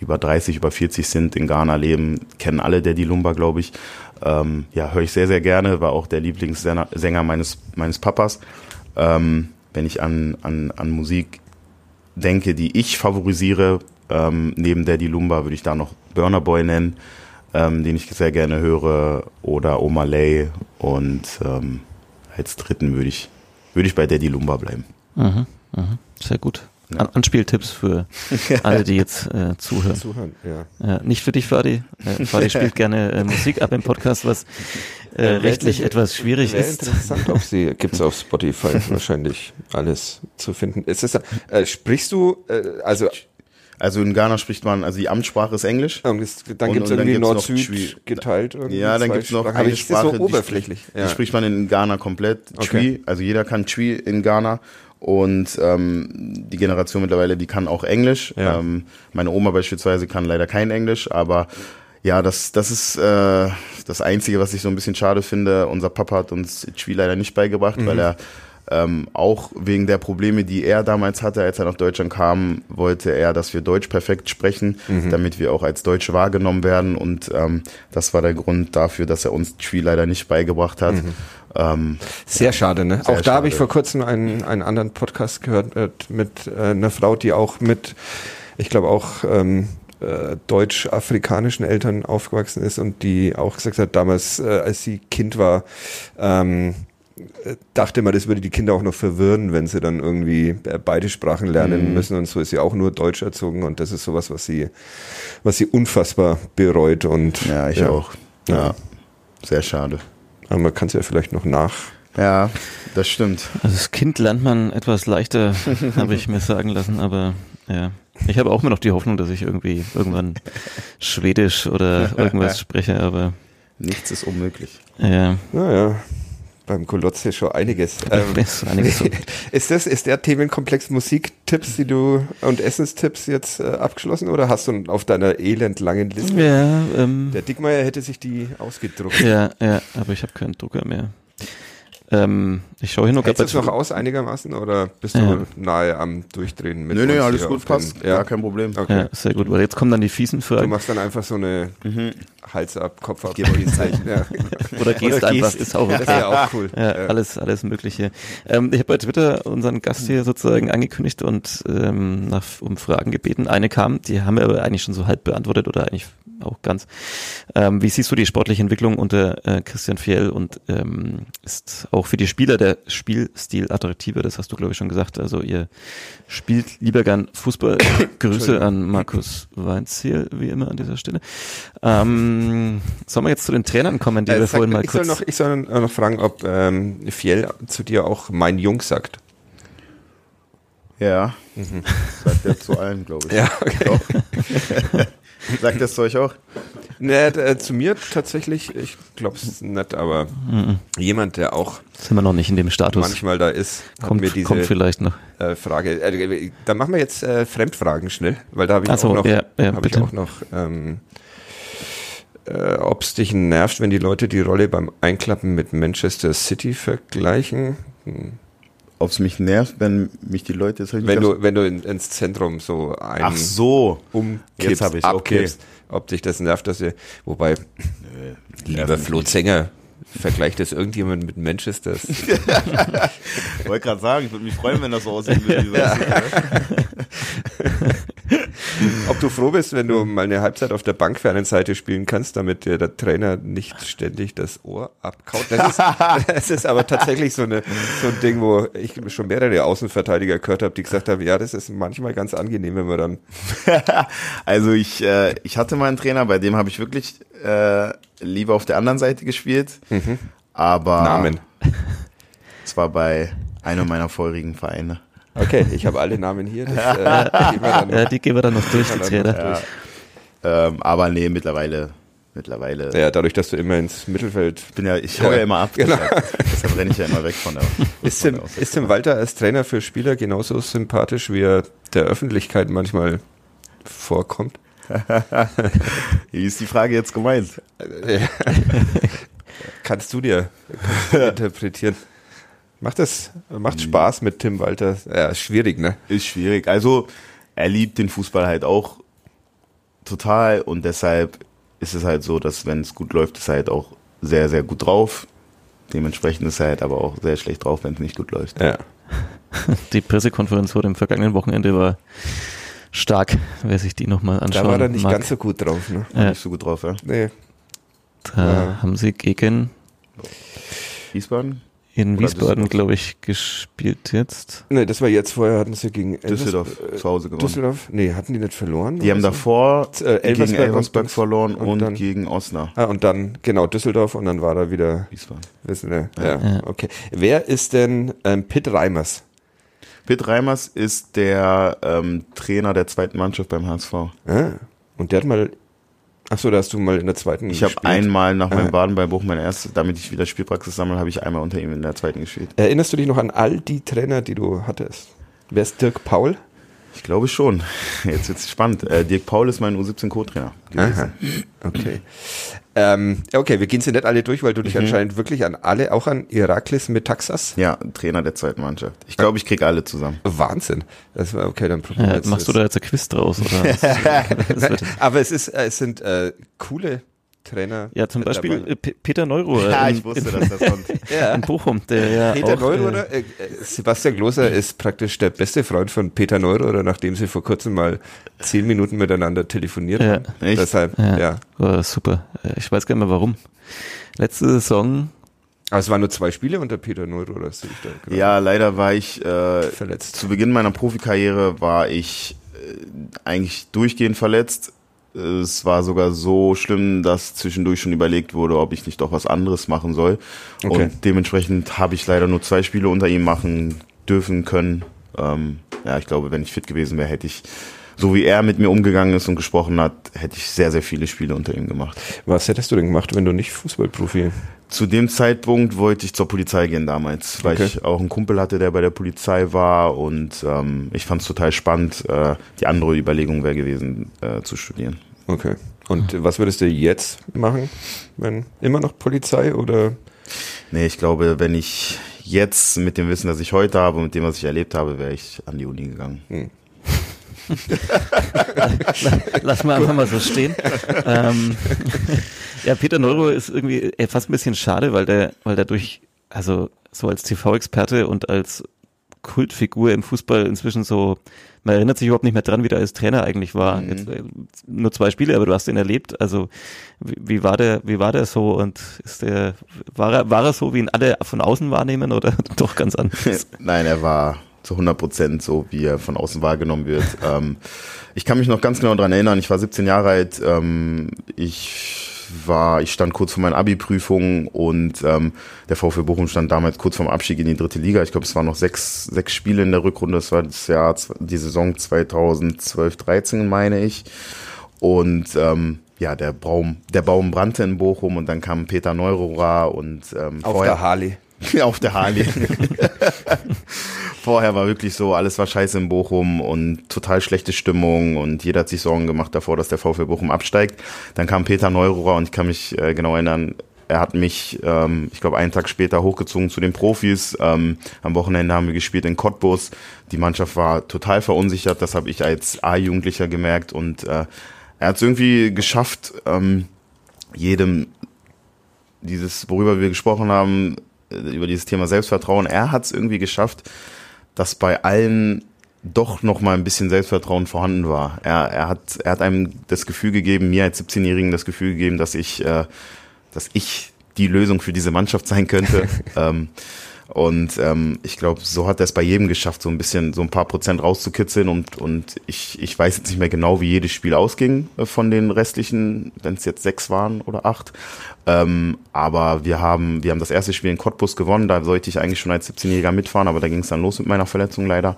über 30, über 40 sind, in Ghana leben, kennen alle Daddy Lumba, glaube ich. Ähm, ja, höre ich sehr, sehr gerne, war auch der Lieblingssänger meines, meines Papas. Ähm, wenn ich an, an, an Musik denke, die ich favorisiere, ähm, neben Daddy Lumba würde ich da noch Burner Boy nennen, ähm, den ich sehr gerne höre, oder Oma Lay und ähm, als dritten würde ich, würde ich bei Daddy Lumba bleiben. Mhm, mhm. Sehr gut. Ja. An Anspieltipps für [LAUGHS] alle, die jetzt äh, zuhören. Zuhören, ja. Äh, nicht für dich, Fadi. Äh, Fadi [LAUGHS] spielt gerne äh, Musik ab im Podcast, was äh, rechtlich etwas schwierig ist. interessant, ob sie [LAUGHS] gibt's auf Spotify wahrscheinlich alles zu finden. Ist es, äh, sprichst du, äh, also also in Ghana spricht man, also die Amtssprache ist Englisch. Es, dann gibt es irgendwie Nord-Süd geteilt. Irgendwie ja, dann gibt es noch Sprachen. eine Sprache, so oberflächlich. Die, ja. die, spricht man in Ghana komplett. Okay. also jeder kann Twi in Ghana. Und ähm, die Generation mittlerweile, die kann auch Englisch. Ja. Ähm, meine Oma beispielsweise kann leider kein Englisch, aber ja, das, das ist äh, das Einzige, was ich so ein bisschen schade finde. Unser Papa hat uns Twi leider nicht beigebracht, mhm. weil er ähm, auch wegen der Probleme, die er damals hatte, als er nach Deutschland kam, wollte er, dass wir Deutsch perfekt sprechen, mhm. damit wir auch als Deutsche wahrgenommen werden. Und ähm, das war der Grund dafür, dass er uns Twi leider nicht beigebracht hat. Mhm. Ähm, sehr schade, ne? Sehr auch da habe ich vor kurzem einen, einen anderen Podcast gehört mit, mit äh, einer Frau, die auch mit, ich glaube auch ähm, äh, deutsch-afrikanischen Eltern aufgewachsen ist und die auch gesagt hat, damals, äh, als sie Kind war, ähm, dachte mal, das würde die Kinder auch noch verwirren, wenn sie dann irgendwie äh, beide Sprachen lernen mhm. müssen und so ist sie auch nur Deutsch erzogen und das ist sowas, was sie, was sie unfassbar bereut und ja, ich ja, auch. Ja. ja. sehr schade. Aber man kann es ja vielleicht noch nach. Ja, das stimmt. Also das Kind lernt man etwas leichter, [LAUGHS] habe ich mir sagen lassen, aber ja. Ich habe auch immer noch die Hoffnung, dass ich irgendwie irgendwann Schwedisch oder [LAUGHS] irgendwas spreche, aber nichts ist unmöglich. Ja. Naja beim Kolotze schon einiges. [LAUGHS] Ähm, einiges [LAUGHS] ist, das, ist der Themenkomplex Musiktipps, die du und Essenstipps jetzt äh, abgeschlossen oder hast du auf deiner elendlangen Liste? Ja, ähm, der Dickmeier hätte sich die ausgedruckt. Ja, ja, aber ich habe keinen Drucker mehr. Ähm, ich schaue hier noch Hältst du noch aus einigermaßen oder bist du ja. nahe am Durchdrehen mit Nö, nö, alles gut, passt. Den, ja, gar kein Problem. Okay. Ja, sehr gut, weil jetzt kommen dann die fiesen Fragen. Du machst dann einfach so eine mhm. Hals ab, Kopf ab. Zeichen. ja. [LAUGHS] Oder gehst Oder einfach, gehst. ist auch, okay. das ist ja auch cool. Ja, Alles, alles Mögliche. Ähm, ich habe bei Twitter unseren Gast hier sozusagen angekündigt und ähm, nach, um Fragen gebeten. Eine kam, die haben wir aber eigentlich schon so halb beantwortet oder eigentlich auch ganz. Ähm, wie siehst du die sportliche Entwicklung unter äh, Christian Fjell und ähm, ist auch für die Spieler der Spielstil attraktiver? Das hast du, glaube ich, schon gesagt. Also ihr spielt lieber gern Fußball. [COUGHS] Grüße an Markus Weinziel, wie immer an dieser Stelle. Ähm, sollen wir jetzt zu den Trainern kommen, die äh, wir sag, vorhin mal ich kurz... Soll noch, ich soll noch fragen, ob ähm, Fjell zu dir auch mein Jung sagt. Ja, mhm. sagt er zu allen, glaube ich. Ja, okay. [LAUGHS] [LAUGHS] [LAUGHS] Sagt das zu euch auch? Nee, äh, zu mir tatsächlich, ich glaube es ist nett, aber mhm. jemand, der auch sind wir noch nicht in dem Status. Manchmal da ist, kommt, mir diese kommt vielleicht noch. Äh, Frage. Äh, dann machen wir jetzt äh, Fremdfragen schnell, weil da habe ich, so, auch noch, ja, ja, hab ich auch noch, ähm, äh, ob es dich nervt, wenn die Leute die Rolle beim Einklappen mit Manchester City vergleichen. Hm ob es mich nervt, wenn mich die Leute jetzt wenn du wenn du in, ins Zentrum so ein Ach so umkippst, jetzt ich abkippst, okay. ob dich das nervt, dass ihr wobei Nö, lieber Flo Zenger Vergleicht das irgendjemand mit Manchester? [LAUGHS] ich wollte gerade sagen, ich würde mich freuen, wenn das so aussehen würde. Ja. [LAUGHS] Ob du froh bist, wenn du mal eine Halbzeit auf der Bank für einen Seite spielen kannst, damit dir der Trainer nicht ständig das Ohr abkaut. Das ist, [LAUGHS] das ist aber tatsächlich so, eine, so ein Ding, wo ich schon mehrere Außenverteidiger gehört habe, die gesagt haben, ja, das ist manchmal ganz angenehm, wenn man dann... [LAUGHS] also ich, äh, ich hatte mal einen Trainer, bei dem habe ich wirklich äh, lieber auf der anderen Seite gespielt. Mhm. Aber Namen. Es war bei einem meiner vorherigen Vereine. Okay, ich habe alle Namen hier. Das, äh, dann, [LAUGHS] ja, die gehen wir dann noch durch, die Trainer. Ja. Ähm, aber nee, mittlerweile mittlerweile. Ja, dadurch, dass du immer ins Mittelfeld. Bin ja, ich hau ja, ja immer ab. Genau. Deshalb, deshalb renne ich ja immer weg von der. [LAUGHS] Ist, Tim, der ist Tim Walter als Trainer für Spieler genauso sympathisch, wie er der Öffentlichkeit manchmal vorkommt? [LAUGHS] Wie ist die Frage jetzt gemeint? kannst du dir, kannst du interpretieren? Macht das, macht Spaß mit Tim Walter? Ja, schwierig, ne? Ist schwierig. Also, er liebt den Fußball halt auch total und deshalb ist es halt so, dass wenn es gut läuft, ist er halt auch sehr, sehr gut drauf. Dementsprechend ist er halt aber auch sehr schlecht drauf, wenn es nicht gut läuft. Ja. [LAUGHS] Die Pressekonferenz vor dem vergangenen Wochenende war stark, wer sich die nochmal anschaut. Da war er nicht mag. ganz so gut drauf, ne? War Ja. Nicht so gut drauf, ja? Nee. Da Ja. haben sie gegen Wiesbaden? In Oder Wiesbaden, glaube ich, gespielt jetzt. Nee, das war jetzt vorher, hatten sie gegen Elvers- Düsseldorf äh, zu Hause gewonnen. Düsseldorf? Nee, hatten die nicht verloren? Die haben so? davor Äh, Elversberg gegen Elversberg verloren Und und, dann- gegen Osnabrück. Ah, und dann, genau, Düsseldorf und dann war er wieder, Wiesbaden. wissen ja, Ja. okay. Wer ist denn ähm, Pitt Reimers? Pitt Reimers ist der ähm, Trainer der zweiten Mannschaft beim HSV. Ah, und der hat mal, ach so, da hast du mal in der zweiten Ich habe einmal nach Ah. meinem Baden-Beinbruch meine erste, damit ich wieder Spielpraxis sammle, habe ich einmal unter ihm in der zweiten gespielt. Erinnerst du dich noch an all die Trainer, die du hattest? Wer ist Dirk Paul? Ich glaube schon. [LAUGHS] Jetzt wird's spannend. Äh, Dirk Paul ist mein U17 Co-Trainer gewesen. Okay. Ähm, okay, wir gehen sie nicht alle durch, weil du dich anscheinend wirklich an alle, auch an Iraklis Metaxas. Ja, Trainer der zweiten Mannschaft. Ich glaube, ich kriege alle zusammen. Wahnsinn. Das war okay, dann probieren wir Äh, jetzt machst du da jetzt ein Quiz draus? Oder? [LAUGHS] Aber es ist, äh, es sind äh, coole Trainer. ja, zum Beispiel dabei. äh, Peter Neuruhr Ja, in, ich wusste, in, dass das kommt. [LAUGHS] in Bochum, der ja Peter auch, Neurohrer, äh, äh, Sebastian Gloser ist praktisch der beste Freund von Peter Neurohrer, nachdem sie vor kurzem mal zehn Minuten miteinander telefoniert Ja. haben. Echt? Deshalb, Ja. ja. War super. Äh, Ich weiß gar nicht mehr warum. Letzte Saison, Aber es waren nur zwei Spiele unter Peter Neurohrer, sehe ich da gerade. Ja, leider war ich äh, Verletzt. zu Beginn meiner Profikarriere war ich äh, eigentlich durchgehend verletzt. Es war sogar so schlimm, dass zwischendurch schon überlegt wurde, ob ich nicht doch was anderes machen soll. Okay. Und dementsprechend habe ich leider nur zwei Spiele unter ihm machen dürfen können. Ähm, ja, ich glaube, wenn ich fit gewesen wäre, hätte ich, so wie er mit mir umgegangen ist und gesprochen hat, hätte ich sehr, sehr viele Spiele unter ihm gemacht. Was hättest du denn gemacht, wenn du nicht Fußballprofi? Zu dem Zeitpunkt wollte ich zur Polizei gehen damals, weil Okay. ich auch einen Kumpel hatte, der bei der Polizei war und ähm, ich fand es total spannend. Äh, die andere Überlegung wäre gewesen, äh, zu studieren. Okay. Und was würdest du jetzt machen? Wenn immer noch Polizei oder? Nee, ich glaube, wenn ich jetzt mit dem Wissen, das ich heute habe und mit dem, was ich erlebt habe, wäre ich an die Uni gegangen. Lass mal einfach mal so stehen. ähm, [LAUGHS] ja, Peter Neuruhr ist irgendwie äh, fast ein bisschen schade, weil der, weil der durch, also so als TV-Experte und als Kultfigur im Fußball inzwischen so, man erinnert sich überhaupt nicht mehr dran, wie der als Trainer eigentlich war. Mhm. Jetzt, äh, nur zwei Spiele, aber du hast ihn erlebt. Also wie, wie war der, wie war der so und ist der, war er, war er so, wie ihn alle von außen wahrnehmen oder [LAUGHS] doch ganz anders? Nein, er war zu 100 Prozent so, wie er von außen wahrgenommen wird. [LAUGHS] ähm, ich kann mich noch ganz genau daran erinnern, ich war 17 Jahre alt, ähm, ich war, ich stand kurz vor meinen Abi-Prüfungen und ähm, der VfB Bochum stand damals kurz vorm Abstieg in die dritte Liga. Ich glaube, es waren noch sechs, sechs Spiele in der Rückrunde. Das war das Jahr, die Saison 2012, 13, meine ich. Und ähm, ja, der Baum, der Baum brannte in Bochum und dann kam Peter Neurohrer und ähm, Auf vorher- der Harley. [LAUGHS] auf der Harley. [LAUGHS] Vorher war wirklich so, alles war scheiße in Bochum und total schlechte Stimmung und jeder hat sich Sorgen gemacht davor, dass der VfL Bochum absteigt. Dann kam Peter Neururer und ich kann mich äh, genau erinnern, er hat mich, ähm, ich glaube, einen Tag später hochgezogen zu den Profis. Ähm, am Wochenende haben wir gespielt in Cottbus. Die Mannschaft war total verunsichert, das habe ich als A-Jugendlicher gemerkt und äh, er hat es irgendwie geschafft, ähm, jedem dieses, worüber wir gesprochen haben, äh, über dieses Thema Selbstvertrauen, er hat es irgendwie geschafft, dass bei allen doch noch mal ein bisschen Selbstvertrauen vorhanden war. Er, er, hat, er hat einem das Gefühl gegeben, mir als 17-Jährigen das Gefühl gegeben, dass ich, äh, dass ich die Lösung für diese Mannschaft sein könnte. [LAUGHS] ähm, und ähm, ich glaube, so hat er es bei jedem geschafft, so ein bisschen, so ein paar Prozent rauszukitzeln. Und, und ich, ich weiß jetzt nicht mehr genau, wie jedes Spiel ausging äh, von den restlichen, wenn es jetzt sechs waren oder acht. Ähm, aber wir haben, wir haben das erste Spiel in Cottbus gewonnen. Da sollte ich eigentlich schon als 17-Jähriger mitfahren, aber da ging es dann los mit meiner Verletzung leider.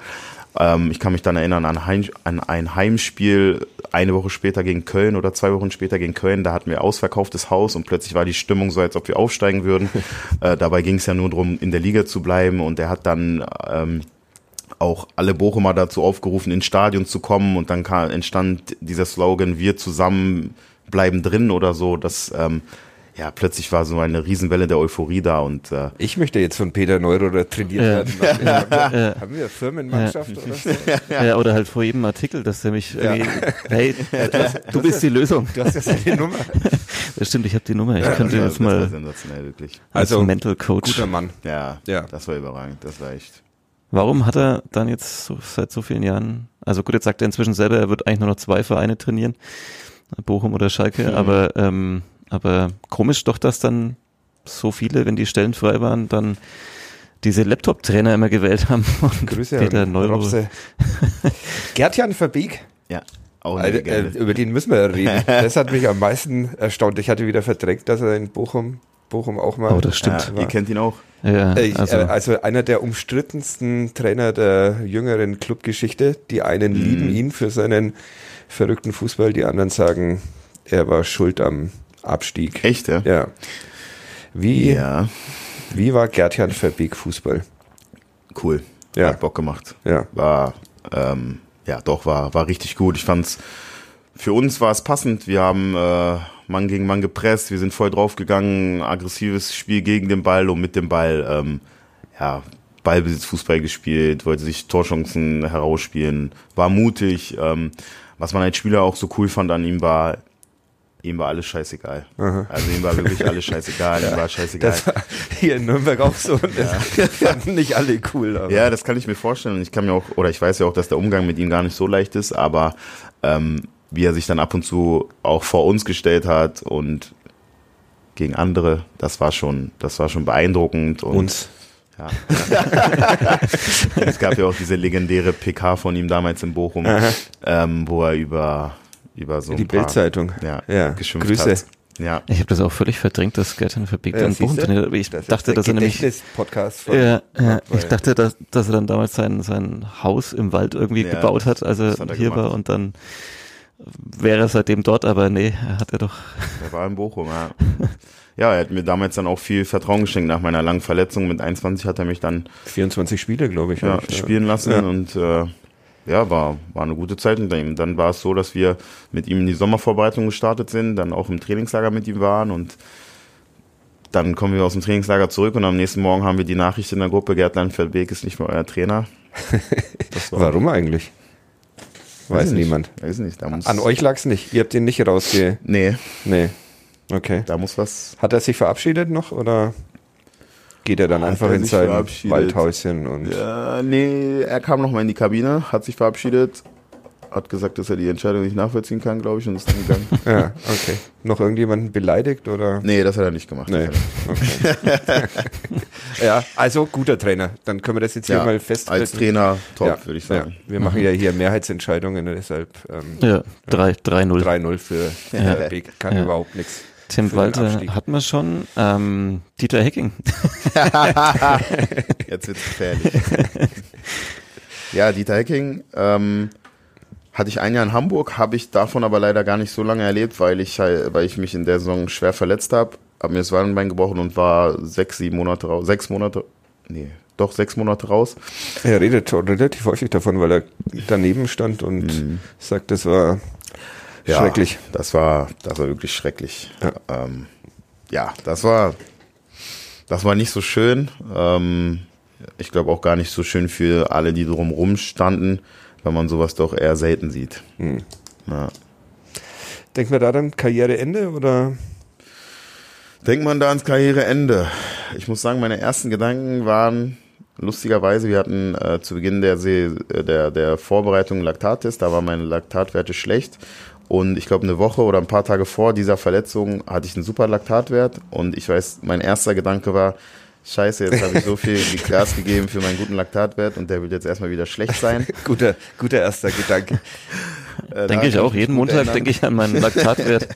Ähm, ich kann mich dann erinnern an, Heim, an ein Heimspiel eine Woche später gegen Köln oder zwei Wochen später gegen Köln. Da hatten wir ausverkauftes Haus und plötzlich war die Stimmung so, als ob wir aufsteigen würden. [LAUGHS] äh, dabei ging es ja nur darum, in der Liga zu bleiben und er hat dann ähm, auch alle Bochumer dazu aufgerufen, ins Stadion zu kommen und dann kam, entstand dieser Slogan, wir zusammen bleiben drin oder so. Das ähm, ja, plötzlich war so eine Riesenwelle der Euphorie da und äh, Ich möchte jetzt von Peter Neuroder trainiert Ja. werden. Haben wir, Ja. haben wir Firmenmannschaft oder so? [LAUGHS] Ja. oder halt vor jedem Artikel, dass der mich irgendwie, hey, du bist die Lösung. Du hast ja seine [LAUGHS] Nummer. Das stimmt, ich habe die Nummer. Ich das könnte jetzt das war mal sensationell, wirklich. als Also, Mental Coach. Guter Mann. Ja, Ja. das war überragend. Das war echt. Warum hat er dann jetzt so, seit so vielen Jahren, also gut, jetzt sagt er inzwischen selber, er wird eigentlich nur noch zwei Vereine trainieren, Bochum oder Schalke, Mhm. aber, ähm, aber komisch doch, dass dann so viele, wenn die Stellen frei waren, dann diese Laptop-Trainer immer gewählt haben. [LAUGHS] Und Grüße Peter an Neuro. Robse. [LAUGHS] Gertjan Verbeek, Ja, Alter, äh, über den müssen wir reden. [LAUGHS] Das hat mich am meisten erstaunt. Ich hatte wieder verdrängt, dass er in Bochum, Bochum auch mal. Oh, das stimmt. Ja, ihr kennt ihn auch. Ja, Äh, ich, also, also, also einer der umstrittensten Trainer der jüngeren Clubgeschichte. Die einen lieben ihn für seinen verrückten Fußball, die anderen sagen, er war schuld am Abstieg. Echt, ja? Ja. Wie, Ja, wie war Gertjan Verbeek Fußball? cool. Ja. Hat Bock gemacht. Ja. War, ähm, ja, doch, war, war richtig gut. Ich fand's, für uns war es passend. Wir haben äh, Mann gegen Mann gepresst, wir sind voll draufgegangen, aggressives Spiel gegen den Ball und mit dem Ball, ähm, ja, Ballbesitz, Fußball gespielt, wollte sich Torchancen herausspielen, war mutig. Ähm, was man als Spieler auch so cool fand an ihm war, ihm war alles scheißegal. Also ihm war wirklich alles [LAUGHS] scheißegal, ihm war scheißegal. Das war hier in Nürnberg auch so. Und das fanden nicht alle cool. Aber Ja, das kann ich mir vorstellen. Und ich kann mir auch, oder ich weiß ja auch, dass der Umgang mit ihm gar nicht so leicht ist, aber ähm, wie er sich dann ab und zu auch vor uns gestellt hat und gegen andere, das war schon, das war schon beeindruckend. Und, uns. Ja. [LAUGHS] es gab ja auch diese legendäre PK von ihm damals in Bochum, ähm, wo er über, über so Die Bildzeitung. ja, Ja, geschimpft Grüße. hat. Ja, ich habe das auch völlig verdrängt, dass Gertjan Verbeek Ja, dann siehste? Bochum trainiert. hat. Ich Das dachte, dass er nämlich Gedächtnis-Podcast von Ja, ja, ich dachte, dass, dass er dann damals sein, sein Haus im Wald irgendwie Ja, gebaut hat, als er hat er hier gemacht. war und dann wäre er seitdem dort, aber nee, er hat er doch. Er war in Bochum, ja. Ja, er hat mir damals dann auch viel Vertrauen geschenkt. Nach meiner langen Verletzung mit 21 hat er mich dann 24 Spiele, glaube ich. ja, ich, spielen lassen Ja. und äh, ja, war, war eine gute Zeit mit ihm. Dann war es so, dass wir mit ihm in die Sommervorbereitung gestartet sind, dann auch im Trainingslager mit ihm waren und dann kommen wir aus dem Trainingslager zurück und am nächsten Morgen haben wir die Nachricht in der Gruppe, Gerd Feldweg ist nicht mehr euer Trainer. War, [LAUGHS] Warum eigentlich? Weiß, nicht. niemand. Weiß nicht, da muss, An euch lag's nicht. Ihr habt ihn nicht rausge... Nee, Nee. Okay. da muss was Hat er sich verabschiedet noch oder geht er dann Hat einfach er in sein? Waldhäuschen und Ja, nee, er kam nochmal in die Kabine, hat sich verabschiedet, hat gesagt, dass er die Entscheidung nicht nachvollziehen kann, glaube ich, und ist dann gegangen. [LAUGHS] ja, okay. Noch irgendjemanden beleidigt oder? nee, das hat er nicht gemacht. Nee. Nicht. Okay. [LAUGHS] ja, also guter Trainer. Dann können wir das jetzt hier Ja, mal festhalten. als Trainer top, ja, würde ich sagen. Ja. Wir machen ja hier Mehrheitsentscheidungen, deshalb ähm, Ja, 3 3-0. 3-0 für Ja. Beek. Kann Ja. überhaupt nichts. Tim Walter hatten wir schon. Ähm, Dieter Hecking. [LAUGHS] Jetzt wird's gefährlich. [LAUGHS] ja, Dieter Hecking ähm, hatte ich ein Jahr in Hamburg, habe ich davon aber leider gar nicht so lange erlebt, weil ich, halt- weil ich mich in der Saison schwer verletzt habe, habe mir das Wadenbein gebrochen und war sechs, sieben Monate raus, sechs Monate, nee, doch sechs Monate raus. Er redet schon relativ häufig davon, weil er daneben stand und Mhm. sagt, das war Ja, schrecklich. Das war, das war wirklich schrecklich. Ja. Ähm, ja, das war, das war nicht so schön. Ähm, ich glaube auch gar nicht so schön für alle, die drumherum standen, weil man sowas doch eher selten sieht. Hm. Ja. Denken wir da dann Karriereende oder? Denkt man da ans Karriereende? Ich muss sagen, meine ersten Gedanken waren lustigerweise, wir hatten äh, zu Beginn der, See, äh, der, der Vorbereitung einen Laktattest, da waren meine Laktatwerte schlecht. Und ich glaube, eine Woche oder ein paar Tage vor dieser Verletzung hatte ich einen super Laktatwert. Und ich weiß, mein erster Gedanke war, scheiße, jetzt habe ich so viel [LAUGHS] Gas gegeben für meinen guten Laktatwert und der wird jetzt erstmal wieder schlecht sein. [LAUGHS] Guter, guter erster Gedanke. [LAUGHS] Äh, Denke ich auch. Jeden Montag erinnern. denke ich an meinen Laktatwert.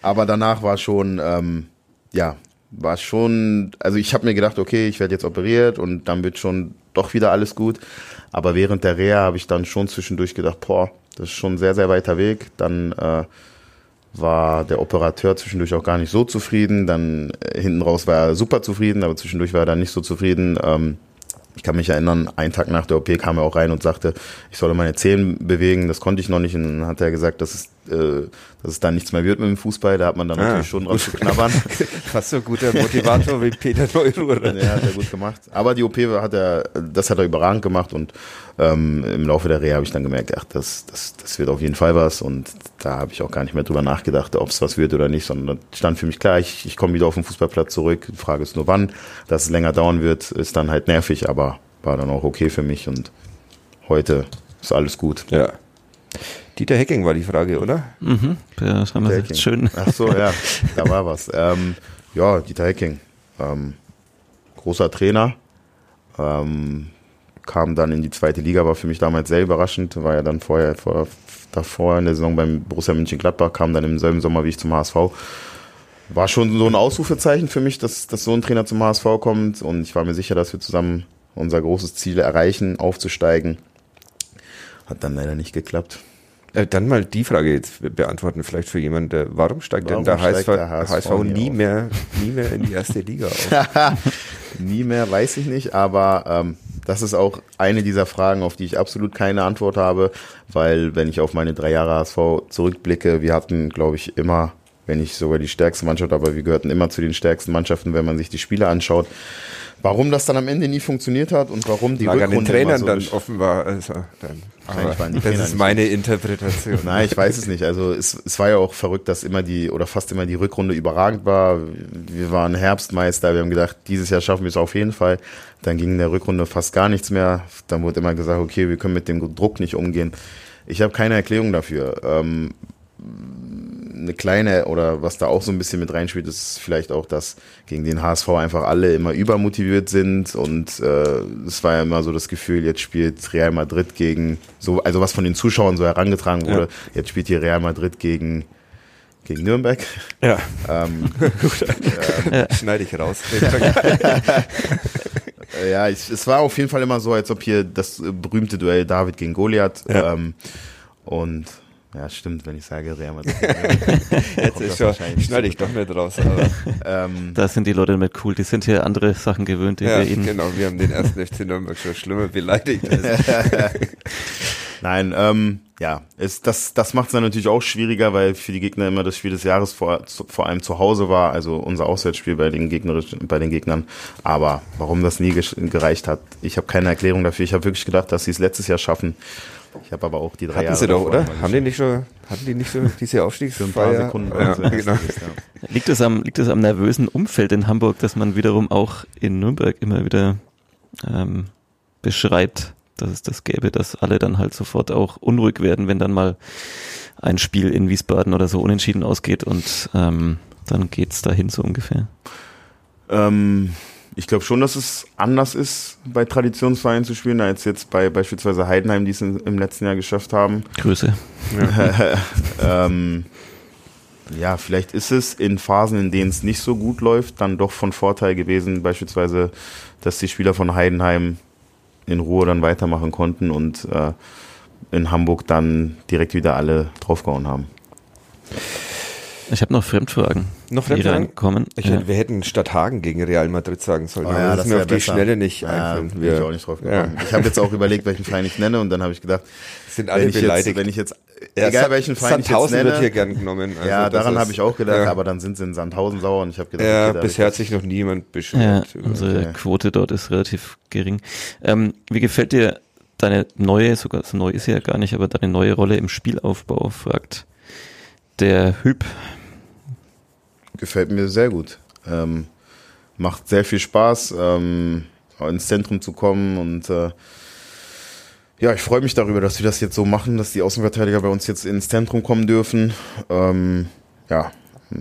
Aber danach war schon, ähm, ja, war schon, also ich habe mir gedacht, okay, ich werde jetzt operiert und dann wird schon doch wieder alles gut. Aber während der Reha habe ich dann schon zwischendurch gedacht, boah, das ist schon ein sehr, sehr weiter Weg. Dann äh, war der Operateur zwischendurch auch gar nicht so zufrieden. Dann äh, hinten raus war er super zufrieden, aber zwischendurch war er dann nicht so zufrieden. Ähm, ich kann mich erinnern, einen Tag nach der OP kam er auch rein und sagte, ich solle meine Zehen bewegen. Das konnte ich noch nicht. Und dann hat er gesagt, dass es, äh, dass es dann nichts mehr wird mit dem Fußball. Da hat man dann Ah, natürlich schon dran zu knabbern. Fast [LAUGHS] so ein guter Motivator wie Peter Neururer. Ja, hat er gut gemacht. Aber die OP hat er, das hat er überragend gemacht und ähm, im Laufe der Reha habe ich dann gemerkt, ach, das, das, das wird auf jeden Fall was und da habe ich auch gar nicht mehr drüber nachgedacht, ob es was wird oder nicht, sondern stand für mich klar, ich, ich komme wieder auf den Fußballplatz zurück. Die Frage ist nur wann. Dass es länger dauern wird, ist dann halt nervig, aber war dann auch okay für mich und heute ist alles gut. Ja. Dieter Hecking war die Frage, oder? Mhm. Das haben wir jetzt schön. Ach so, ja, [LAUGHS] da war was. Ähm, ja, Dieter Hecking, ähm, großer Trainer, ähm, kam dann in die zweite Liga, war für mich damals sehr überraschend, war ja dann vorher, vor, davor in der Saison beim Borussia Mönchengladbach, kam dann im selben Sommer wie ich zum HSV. War schon so ein Ausrufezeichen für mich, dass, dass so ein Trainer zum HSV kommt und ich war mir sicher, dass wir zusammen unser großes Ziel erreichen, aufzusteigen. Hat dann leider nicht geklappt. Äh, dann mal die Frage jetzt beantworten, vielleicht für jemanden, der, warum steigt Warum denn der steigt HSV, der HSV HSV nie auf? mehr, nie mehr in die erste Liga auf? [LAUGHS] Nie mehr, weiß ich nicht, aber ähm, das ist auch eine dieser Fragen, auf die ich absolut keine Antwort habe, weil wenn ich auf meine drei Jahre HSV zurückblicke, wir hatten, glaube ich, immer, wenn nicht sogar die stärkste Mannschaft, aber wir gehörten immer zu den stärksten Mannschaften, wenn man sich die Spiele anschaut. Warum das dann am Ende nie funktioniert hat und warum die Lag an den Rückrunde Trainern so dann offenbar. Also, dann, die das Trainer ist meine Interpretation. Nein, ich weiß es nicht. Also es, es war ja auch verrückt, dass immer die oder fast immer die Rückrunde überragend war. Wir waren Herbstmeister, wir haben gedacht, dieses Jahr schaffen wir es auf jeden Fall. Dann ging in der Rückrunde fast gar nichts mehr. Dann wurde immer gesagt, okay, wir können mit dem Druck nicht umgehen. Ich habe keine Erklärung dafür. Ähm, eine kleine oder was da auch so ein bisschen mit reinspielt, ist vielleicht auch, dass gegen den HSV einfach alle immer übermotiviert sind und äh, es war ja immer so das Gefühl, jetzt spielt Real Madrid gegen so, also was von den Zuschauern so herangetragen wurde, jetzt spielt hier Real Madrid gegen gegen Nürnberg. Ja, Ähm, [LAUGHS] schneide ich raus. [LAUGHS] ja, ich, es war auf jeden Fall immer so, als ob hier das berühmte Duell David gegen Goliath Ja. ähm, und ja, stimmt, wenn ich sage Real Madrid. [LAUGHS] Jetzt ist schon, schneide ich doch nicht raus. Aber, [LAUGHS] ähm, Da sind die Leute nicht cool. Die sind hier andere Sachen gewöhnt, die ja, wir ihnen. genau, wir haben den ersten FC Nürnberg schon schlimmer beleidigt. [LAUGHS] Nein, ähm, ja, es, das, das macht es dann natürlich auch schwieriger, weil für die Gegner immer das Spiel des Jahres vor, zu, vor allem zu Hause war, also unser Auswärtsspiel bei den, gegnerischen, bei den Gegnern. Aber warum das nie gereicht hat, ich habe keine Erklärung dafür. Ich habe wirklich gedacht, dass sie es letztes Jahr schaffen. Ich habe aber auch die drei Hatten Jahre sie doch, oder? Haben die nicht schon, hatten die nicht so [LAUGHS] diese für Aufstiegsfeier? ein paar Sekunden ja, genau. ja. Liegt es am, liegt es am nervösen Umfeld in Hamburg, dass man wiederum auch in Nürnberg immer wieder ähm, beschreibt, dass es das gäbe, dass alle dann halt sofort auch unruhig werden, wenn dann mal ein Spiel in Wiesbaden oder so unentschieden ausgeht und ähm, dann geht's dahin so ungefähr. Ähm, ich glaube schon, dass es anders ist, bei Traditionsvereinen zu spielen, als jetzt bei beispielsweise Heidenheim, die es in, im letzten Jahr geschafft haben. Grüße. [LAUGHS] ähm, ja, vielleicht ist es in Phasen, in denen es nicht so gut läuft, dann doch von Vorteil gewesen, beispielsweise, dass die Spieler von Heidenheim in Ruhe dann weitermachen konnten und äh, in Hamburg dann direkt wieder alle draufgehauen haben. Ich habe noch Fremdfragen, Noch die Fremdfragen? reinkommen. Ich, Ja. Wir hätten statt Hagen gegen Real Madrid sagen sollen. Oh ja, das das ist mir auf die besser. Schnelle nicht Ja, einfallen. bin Wir ich auch nicht drauf ja, gekommen. Ich habe jetzt auch überlegt, welchen Verein ich nenne und dann habe ich gedacht, [LAUGHS] sind alle wenn ich, jetzt, beleidigt. wenn ich jetzt, Ja, egal Sa- welchen Verein ich jetzt Sandhausen nenne, wird hier gern genommen. Also ja, daran habe ich auch gedacht, ja. aber dann sind sie in Sandhausen sauer und ich habe gedacht, Ja, okay, bisher hat ich sich noch niemand Ja, beschwert. unsere Okay. Quote dort ist relativ gering. Ähm, wie gefällt dir deine neue, sogar so neu ist sie ja gar nicht, aber deine neue Rolle im Spielaufbau, fragt der Hüb. Gefällt mir sehr gut. Ähm, macht sehr viel Spaß, ähm, ins Zentrum zu kommen und äh, ja, ich freue mich darüber, dass wir das jetzt so machen, dass die Außenverteidiger bei uns jetzt ins Zentrum kommen dürfen. Ähm, ja,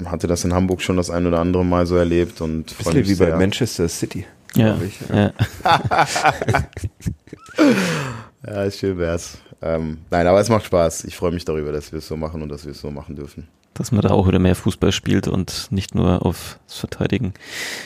hatte das in Hamburg schon das ein oder andere Mal so erlebt und freue Bisschen mich wie bei sehr. Manchester City. Ja, ich, ja. Ja, [LAUGHS] [LAUGHS] [LAUGHS] schön wär's. Ähm, nein, aber es macht Spaß. Ich freue mich darüber, dass wir es so machen und dass wir es so machen dürfen. dass man da auch wieder mehr Fußball spielt und nicht nur aufs Verteidigen.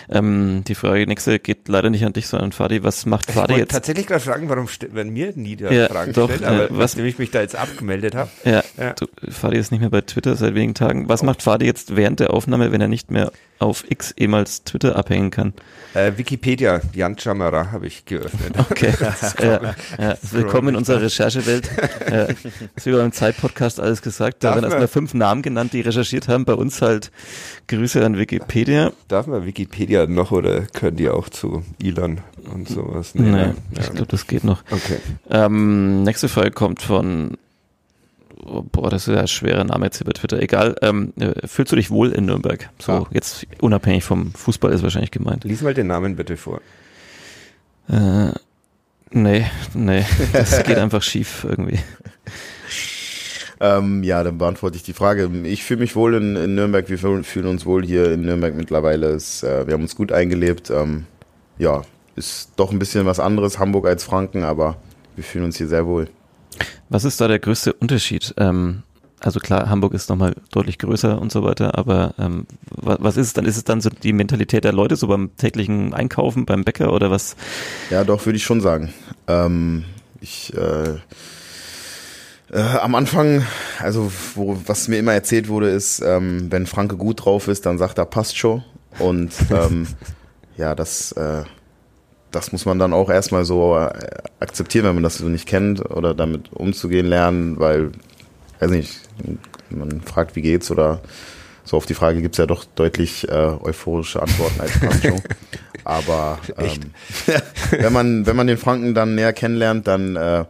Ähm, die Frage nächste geht leider nicht an dich, sondern an Fadi. Was macht Ich Fadi wollte jetzt? tatsächlich gerade fragen, warum wenn mir nie der Ja, Fragen doch, stellt, aber äh, was- nachdem ich mich da jetzt abgemeldet habe. Ja, Ja. Du, Fadi ist nicht mehr bei Twitter seit wenigen Tagen. Was macht Fadi jetzt während der Aufnahme, wenn er nicht mehr auf X ehemals Twitter abhängen kann? Äh, Wikipedia, Jan Chamara habe ich geöffnet. Okay. [LAUGHS] ja, ja. Willkommen in unserer Recherchewelt. [LAUGHS] Ja, ist wie beim Zeit-Podcast alles gesagt. Da Darf werden erstmal fünf Namen genannt, die recherchiert haben. Bei uns halt Grüße an Wikipedia. Darf man Wikipedia noch oder können die auch zu Elon und sowas? Nee, ne? ich glaube, das geht noch. Okay. Ähm, nächste Frage kommt von, boah, das ist ja ein schwerer Name jetzt hier bei Twitter. Egal, ähm, äh, fühlst du dich wohl in Nürnberg? So, Ja. jetzt unabhängig vom Fußball ist wahrscheinlich gemeint. Lies mal den Namen bitte vor. Äh, nee, nee, [LAUGHS] das geht einfach schief irgendwie. Ähm, ja, dann beantworte ich die Frage. Ich fühle mich wohl in, in Nürnberg. Wir fühlen uns wohl hier in Nürnberg mittlerweile. Es, äh, wir haben uns gut eingelebt. Ähm, ja, ist doch ein bisschen was anderes, Hamburg als Franken, aber wir fühlen uns hier sehr wohl. Was ist da der größte Unterschied? Ähm, also klar, Hamburg ist nochmal deutlich größer und so weiter, aber ähm, was, was ist es dann? Ist es dann so die Mentalität der Leute, so beim täglichen Einkaufen, beim Bäcker oder was? Ja, doch, würde ich schon sagen. Ähm, ich, äh, äh, am Anfang, also wo, was mir immer erzählt wurde, ist, ähm, wenn Franke gut drauf ist, dann sagt er, passt schon. Und ähm, [LAUGHS] ja, das, äh, das muss man dann auch erstmal so äh, akzeptieren, wenn man das so nicht kennt oder damit umzugehen lernen, weil, weiß nicht, man fragt, wie geht's oder so auf die Frage gibt's ja doch deutlich äh, euphorische Antworten als passt [LAUGHS] schon. Aber ähm, wenn man wenn man den Franken dann näher kennenlernt, dann äh,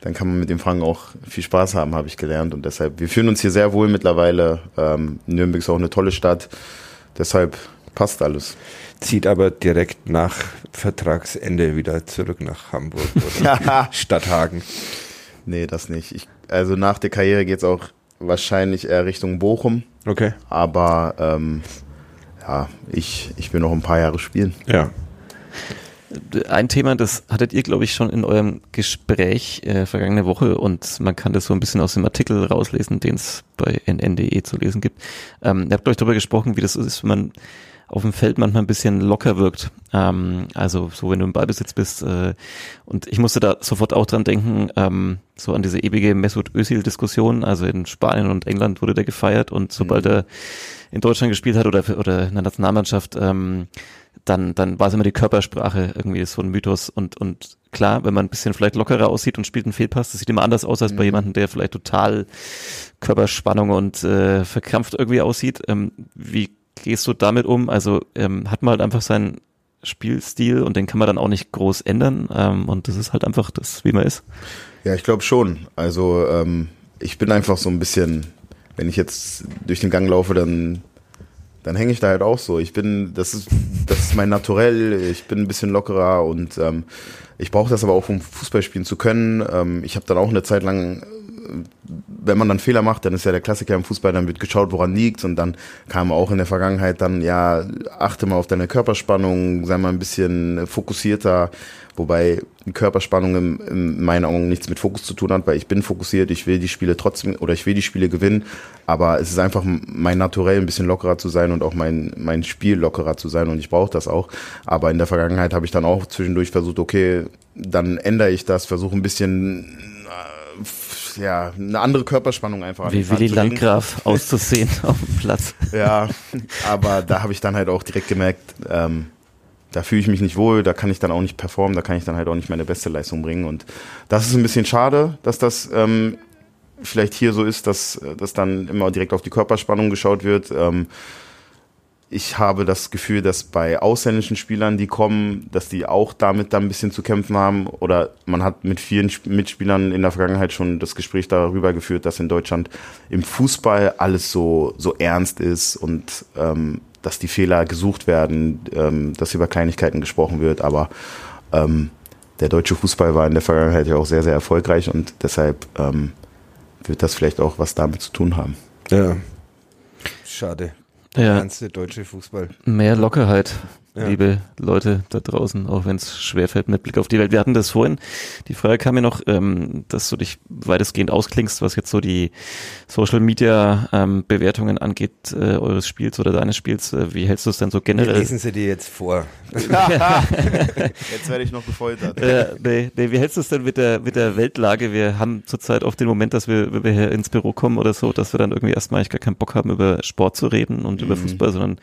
dann kann man mit dem Franken auch viel Spaß haben, habe ich gelernt. Und deshalb, wir fühlen uns hier sehr wohl mittlerweile. Ähm, Nürnberg ist auch eine tolle Stadt. Deshalb passt alles. Zieht aber direkt nach Vertragsende wieder zurück nach Hamburg oder [LAUGHS] Stadthagen. Nee, das nicht. Ich, also nach der Karriere geht's auch wahrscheinlich eher Richtung Bochum. Okay. Aber ähm, ja, ich, ich will noch ein paar Jahre spielen. Ja. Ein Thema, das hattet ihr, glaube ich, schon in eurem Gespräch äh, vergangene Woche und man kann das so ein bisschen aus dem Artikel rauslesen, den es bei nn.de zu lesen gibt. Ähm, ihr habt euch darüber gesprochen, wie das ist, wenn man auf dem Feld manchmal ein bisschen locker wirkt. Ähm, also so, wenn du im Ballbesitz bist. Äh, und ich musste da sofort auch dran denken, ähm, so an diese ewige Mesut Özil-Diskussion. Also in Spanien und England wurde der gefeiert und sobald er in Deutschland gespielt hat oder, oder in der Nationalmannschaft, ähm, dann, dann war es immer die Körpersprache irgendwie so ein Mythos und, und klar, wenn man ein bisschen vielleicht lockerer aussieht und spielt einen Fehlpass, das sieht immer anders aus als bei jemandem, der vielleicht total Körperspannung und äh, verkrampft irgendwie aussieht. Ähm, wie gehst du damit um? Also ähm, hat man halt einfach seinen Spielstil und den kann man dann auch nicht groß ändern ähm, und das ist halt einfach das, wie man ist. Ja, ich glaube schon. Also ähm, ich bin einfach so ein bisschen, wenn ich jetzt durch den Gang laufe, dann dann hänge ich da halt auch so. Ich bin, das ist, das ist mein Naturell. Ich bin ein bisschen lockerer und ähm, ich brauche das aber auch, um Fußball spielen zu können. Ähm, ich habe dann auch eine Zeit lang, wenn man dann Fehler macht, dann ist ja der Klassiker im Fußball, dann wird geschaut, woran liegt und dann kam auch in der Vergangenheit dann, ja, achte mal auf deine Körperspannung, sei mal ein bisschen fokussierter, wobei Körperspannung in, in meinen Augen nichts mit Fokus zu tun hat, weil ich bin fokussiert, ich will die Spiele trotzdem oder ich will die Spiele gewinnen, aber es ist einfach mein Naturell, ein bisschen lockerer zu sein und auch mein, mein Spiel lockerer zu sein. Und ich brauche das auch. Aber in der Vergangenheit habe ich dann auch zwischendurch versucht, okay, dann ändere ich das, versuche ein bisschen äh, ja, eine andere Körperspannung einfach Wie Willi. Landgraf [LAUGHS] auszusehen [LAUGHS] auf dem Platz. Ja, aber da habe ich dann halt auch direkt gemerkt, ähm, da fühle ich mich nicht wohl, da kann ich dann auch nicht performen, da kann ich dann halt auch nicht meine beste Leistung bringen. Und das ist ein bisschen schade, dass das ähm, vielleicht hier so ist, dass, dass dann immer direkt auf die Körperspannung geschaut wird. Ähm, ich habe das Gefühl, dass bei ausländischen Spielern, die kommen, dass die auch damit dann ein bisschen zu kämpfen haben. Oder man hat mit vielen Sp- Mitspielern in der Vergangenheit schon das Gespräch darüber geführt, dass in Deutschland im Fußball alles so, so ernst ist und ähm, dass die Fehler gesucht werden, ähm, dass über Kleinigkeiten gesprochen wird. Aber ähm, der deutsche Fußball war in der Vergangenheit ja auch sehr, sehr erfolgreich und deshalb ähm, wird das vielleicht auch was damit zu tun haben. Ja. Schade. Der Ja, ganze deutsche Fußball. mehr Lockerheit. Ja. liebe Leute da draußen, auch wenn es schwerfällt mit Blick auf die Welt. Wir hatten das vorhin, die Frage kam mir noch, ähm, dass du dich weitestgehend ausklingst, was jetzt so die Social Media ähm, Bewertungen angeht, äh, eures Spiels oder deines Spiels. Äh, wie hältst du es denn so generell? Wir lesen sie dir jetzt vor. [LAUGHS] jetzt werde ich noch gefoltert. Äh, nee, nee, wie hältst du es denn mit der, mit der Weltlage? Wir haben zurzeit oft den Moment, dass wir, wenn wir hier ins Büro kommen oder so, dass wir dann irgendwie erstmal eigentlich gar keinen Bock haben, über Sport zu reden und mhm. über Fußball, sondern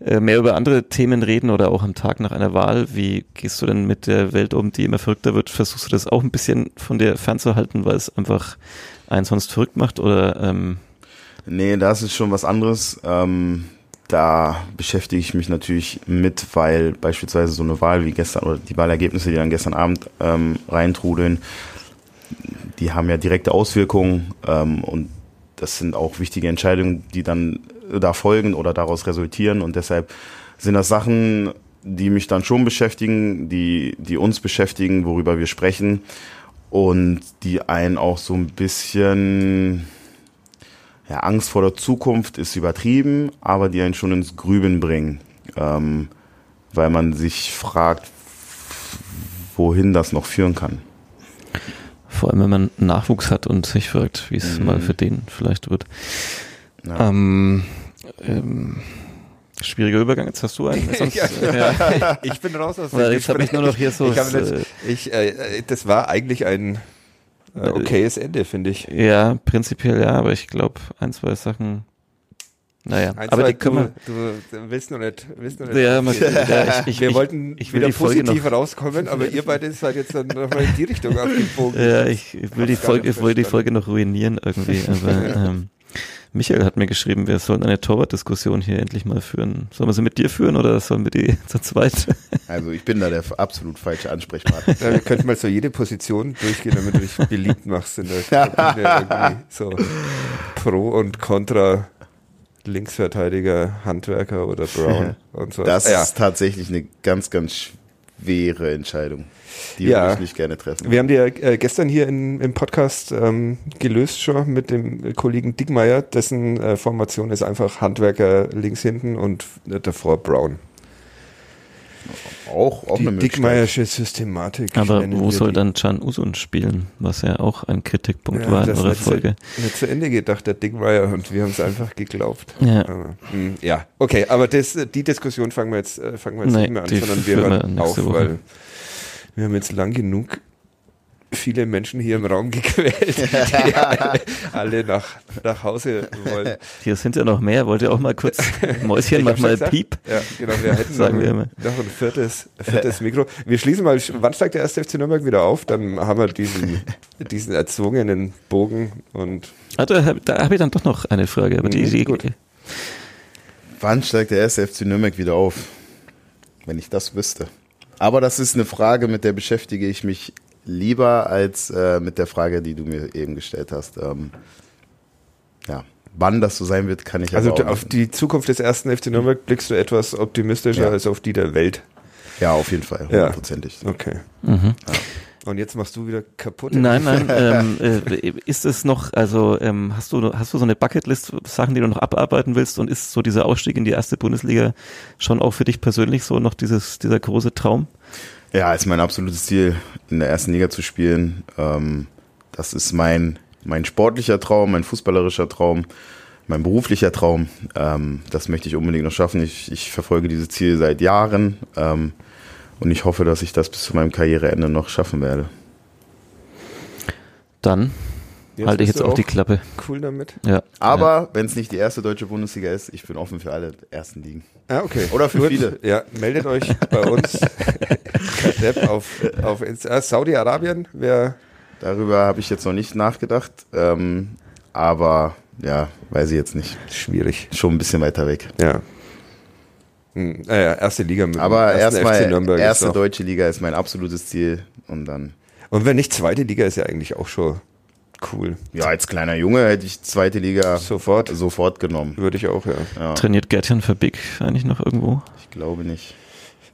mehr über andere Themen reden oder auch am Tag nach einer Wahl. Wie gehst du denn mit der Welt um, die immer verrückter wird? Versuchst du das auch ein bisschen von dir fernzuhalten, weil es einfach einen sonst verrückt macht oder? Ähm nee, das ist schon was anderes. Ähm, da beschäftige ich mich natürlich mit, weil beispielsweise so eine Wahl wie gestern oder die Wahlergebnisse, die dann gestern Abend ähm, reintrudeln, die haben ja direkte Auswirkungen ähm, und das sind auch wichtige Entscheidungen, die dann da folgen oder daraus resultieren. Und deshalb sind das Sachen, die mich dann schon beschäftigen, die, die uns beschäftigen, worüber wir sprechen und die einen auch so ein bisschen, ja, Angst vor der Zukunft ist übertrieben, aber die einen schon ins Grüben bringen, ähm, weil man sich fragt, wohin das noch führen kann. Vor allem, wenn man Nachwuchs hat und sich fragt, wie es mhm. mal für den vielleicht wird. Ja. Ähm, ähm, schwieriger Übergang, jetzt hast du einen. [LAUGHS] Sonst, ja, ja. Ich bin raus aus dem Jetzt habe ich nur noch hier so. Ich das, äh, ich, äh, das war eigentlich ein äh, okayes Ende, finde ich. Ja, prinzipiell ja, aber ich glaube, ein, zwei Sachen. Naja, ein, aber zwei, die können du, du willst noch nicht, willst noch nicht. Ja, man, ja ich, ich, [LAUGHS] wir ich, wollten ich will wieder die Folge positiv noch, rauskommen, aber [LAUGHS] ihr beide seid jetzt dann nochmal in die Richtung abgebogen. Ja, ich, will die Folge, ich will die Folge noch ruinieren irgendwie, aber ähm, Michael hat mir geschrieben, wir sollen eine Torwartdiskussion hier endlich mal führen. Sollen wir sie mit dir führen oder sollen wir die [LAUGHS] zu zweit? Also ich bin da der absolut falsche Ansprechpartner. Ja, wir könnten mal so jede Position durchgehen, damit du dich beliebt machst in der Kabine. So Pro und Contra Linksverteidiger, Handwerker oder Brown [LAUGHS] und so. Das ja. ist tatsächlich eine ganz, ganz schwere Entscheidung. Die ja. würde ich nicht gerne treffen. Wir haben die ja äh, gestern hier in, im Podcast ähm, gelöst schon mit dem Kollegen Dickmeier, dessen äh, Formation ist einfach Handwerker links hinten und äh, davor Brown. Auch, auch die eine Dickmeiersche Systematik. Aber wo soll die. dann Can Usun spielen, was ja auch ein Kritikpunkt ja, war in eurer Folge. Zu, nicht zu Ende gedacht, der Dickmeier, und wir haben es einfach geglaubt. Ja. Aber, hm, ja, okay, aber das, die Diskussion fangen wir jetzt, äh, fangen wir jetzt nee, nicht mehr an, sondern wir hören auf, Woche. weil wir haben jetzt lang genug viele Menschen hier im Raum gequält, die alle, [LAUGHS] alle nach, nach Hause wollen. Hier sind ja noch mehr. Wollt ihr auch mal kurz, Mäuschen, mach mal gesagt, Piep. Ja, genau, wir hätten [LAUGHS] Sagen noch, wir noch ein viertes, viertes Mikro. Wir schließen mal, wann steigt der erste FC Nürnberg wieder auf? Dann haben wir diesen, [LAUGHS] diesen erzwungenen Bogen und. Ah, da, da habe ich dann doch noch eine Frage. Aber die, mhm, die, gut. Wann steigt der erste FC Nürnberg wieder auf? Wenn ich das wüsste. Aber das ist eine Frage, mit der beschäftige ich mich lieber als äh, mit der Frage, die du mir eben gestellt hast. Ähm, ja, wann das so sein wird, kann ich also auf nicht. die Zukunft des ersten FC Nürnberg blickst du etwas optimistischer ja. als auf die der Welt. Ja, auf jeden Fall, hundertprozentig. Ja. Okay. Mhm. Ja. Und jetzt machst du wieder kaputt. Nein, nein. [LAUGHS] ähm, äh, ist es noch, also ähm, hast du hast du so eine Bucketlist Sachen, die du noch abarbeiten willst und ist so dieser Ausstieg in die erste Bundesliga schon auch für dich persönlich so noch dieses dieser große Traum? Ja, ist mein absolutes Ziel, in der ersten Liga zu spielen. Ähm, das ist mein mein sportlicher Traum, mein fußballerischer Traum, mein beruflicher Traum. Ähm, das möchte ich unbedingt noch schaffen. Ich, ich verfolge dieses Ziel seit Jahren. Ähm, und ich hoffe, dass ich das bis zu meinem Karriereende noch schaffen werde. Dann jetzt halte ich jetzt auch die Klappe. Cool damit. Ja. Aber ja. wenn es nicht die erste deutsche Bundesliga ist, ich bin offen für alle ersten Ligen. Ah, okay. Oder für Gut. viele. Ja, meldet euch bei uns [LAUGHS] auf, auf äh, Saudi-Arabien. Wer Darüber habe ich jetzt noch nicht nachgedacht. Ähm, aber ja, weiß ich jetzt nicht. Schwierig. Schon ein bisschen weiter weg. Ja. Hm, ja, erste Liga mit Aber erstmal erste deutsche Liga ist mein absolutes Ziel und dann. Und wenn nicht zweite Liga ist ja eigentlich auch schon cool. Ja, als kleiner Junge hätte ich zweite Liga sofort sofort genommen. Würde ich auch, ja. ja. Trainiert Gertjan Verbig eigentlich noch irgendwo? Ich glaube nicht.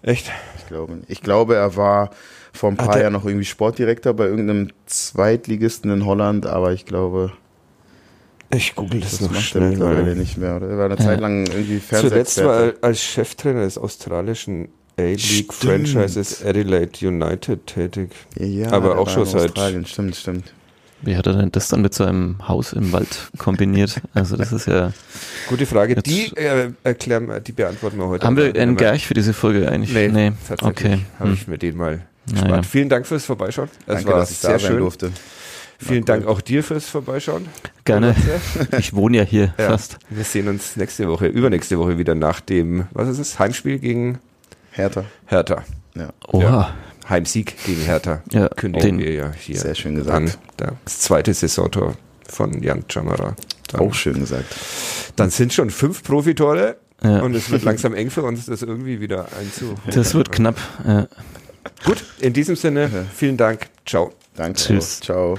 Echt? Ich glaube nicht. Ich glaube, er war vor ein paar Jahren noch irgendwie Sportdirektor bei irgendeinem Zweitligisten in Holland, aber ich glaube, Ich google das, Das noch schnell. mittlerweile Weil nicht mehr, oder? Er war eine Zeit lang irgendwie zuletzt war er als Cheftrainer des australischen A-League. Franchises Adelaide United tätig. Ja, aber auch schon in seit- Australien, stimmt, stimmt. Wie hat er denn das dann mit seinem Haus im Wald kombiniert? Also das ist ja. Gute Frage. Jetzt- die äh, erklären wir, die beantworten wir heute. Haben wir einen Gerch für diese Folge eigentlich? Nee, tatsächlich Okay. habe Hm. ich mir den mal Naja. Vielen Dank fürs Vorbeischauen. Es Danke, war dass ich sehr da sein schön. durfte. Vielen cool. Dank auch dir fürs Vorbeischauen. Gerne. Ich wohne ja hier Ja. fast. Wir sehen uns nächste Woche, übernächste Woche wieder nach dem, was ist es, Heimspiel gegen Hertha. Hertha. Ja, Oha. Heimsieg gegen Hertha. Ja, Kündigen den- wir ja hier sehr schön gesagt. an. Das zweite Saisontor von Jan Chamara. Dann, Auch schön gesagt. dann sind schon fünf Profitore Ja. und es wird langsam eng für uns, das irgendwie wieder einzu. Das wird knapp. Ja. Gut, in diesem Sinne, vielen Dank. Ciao. Danke. Tschüss. Ciao.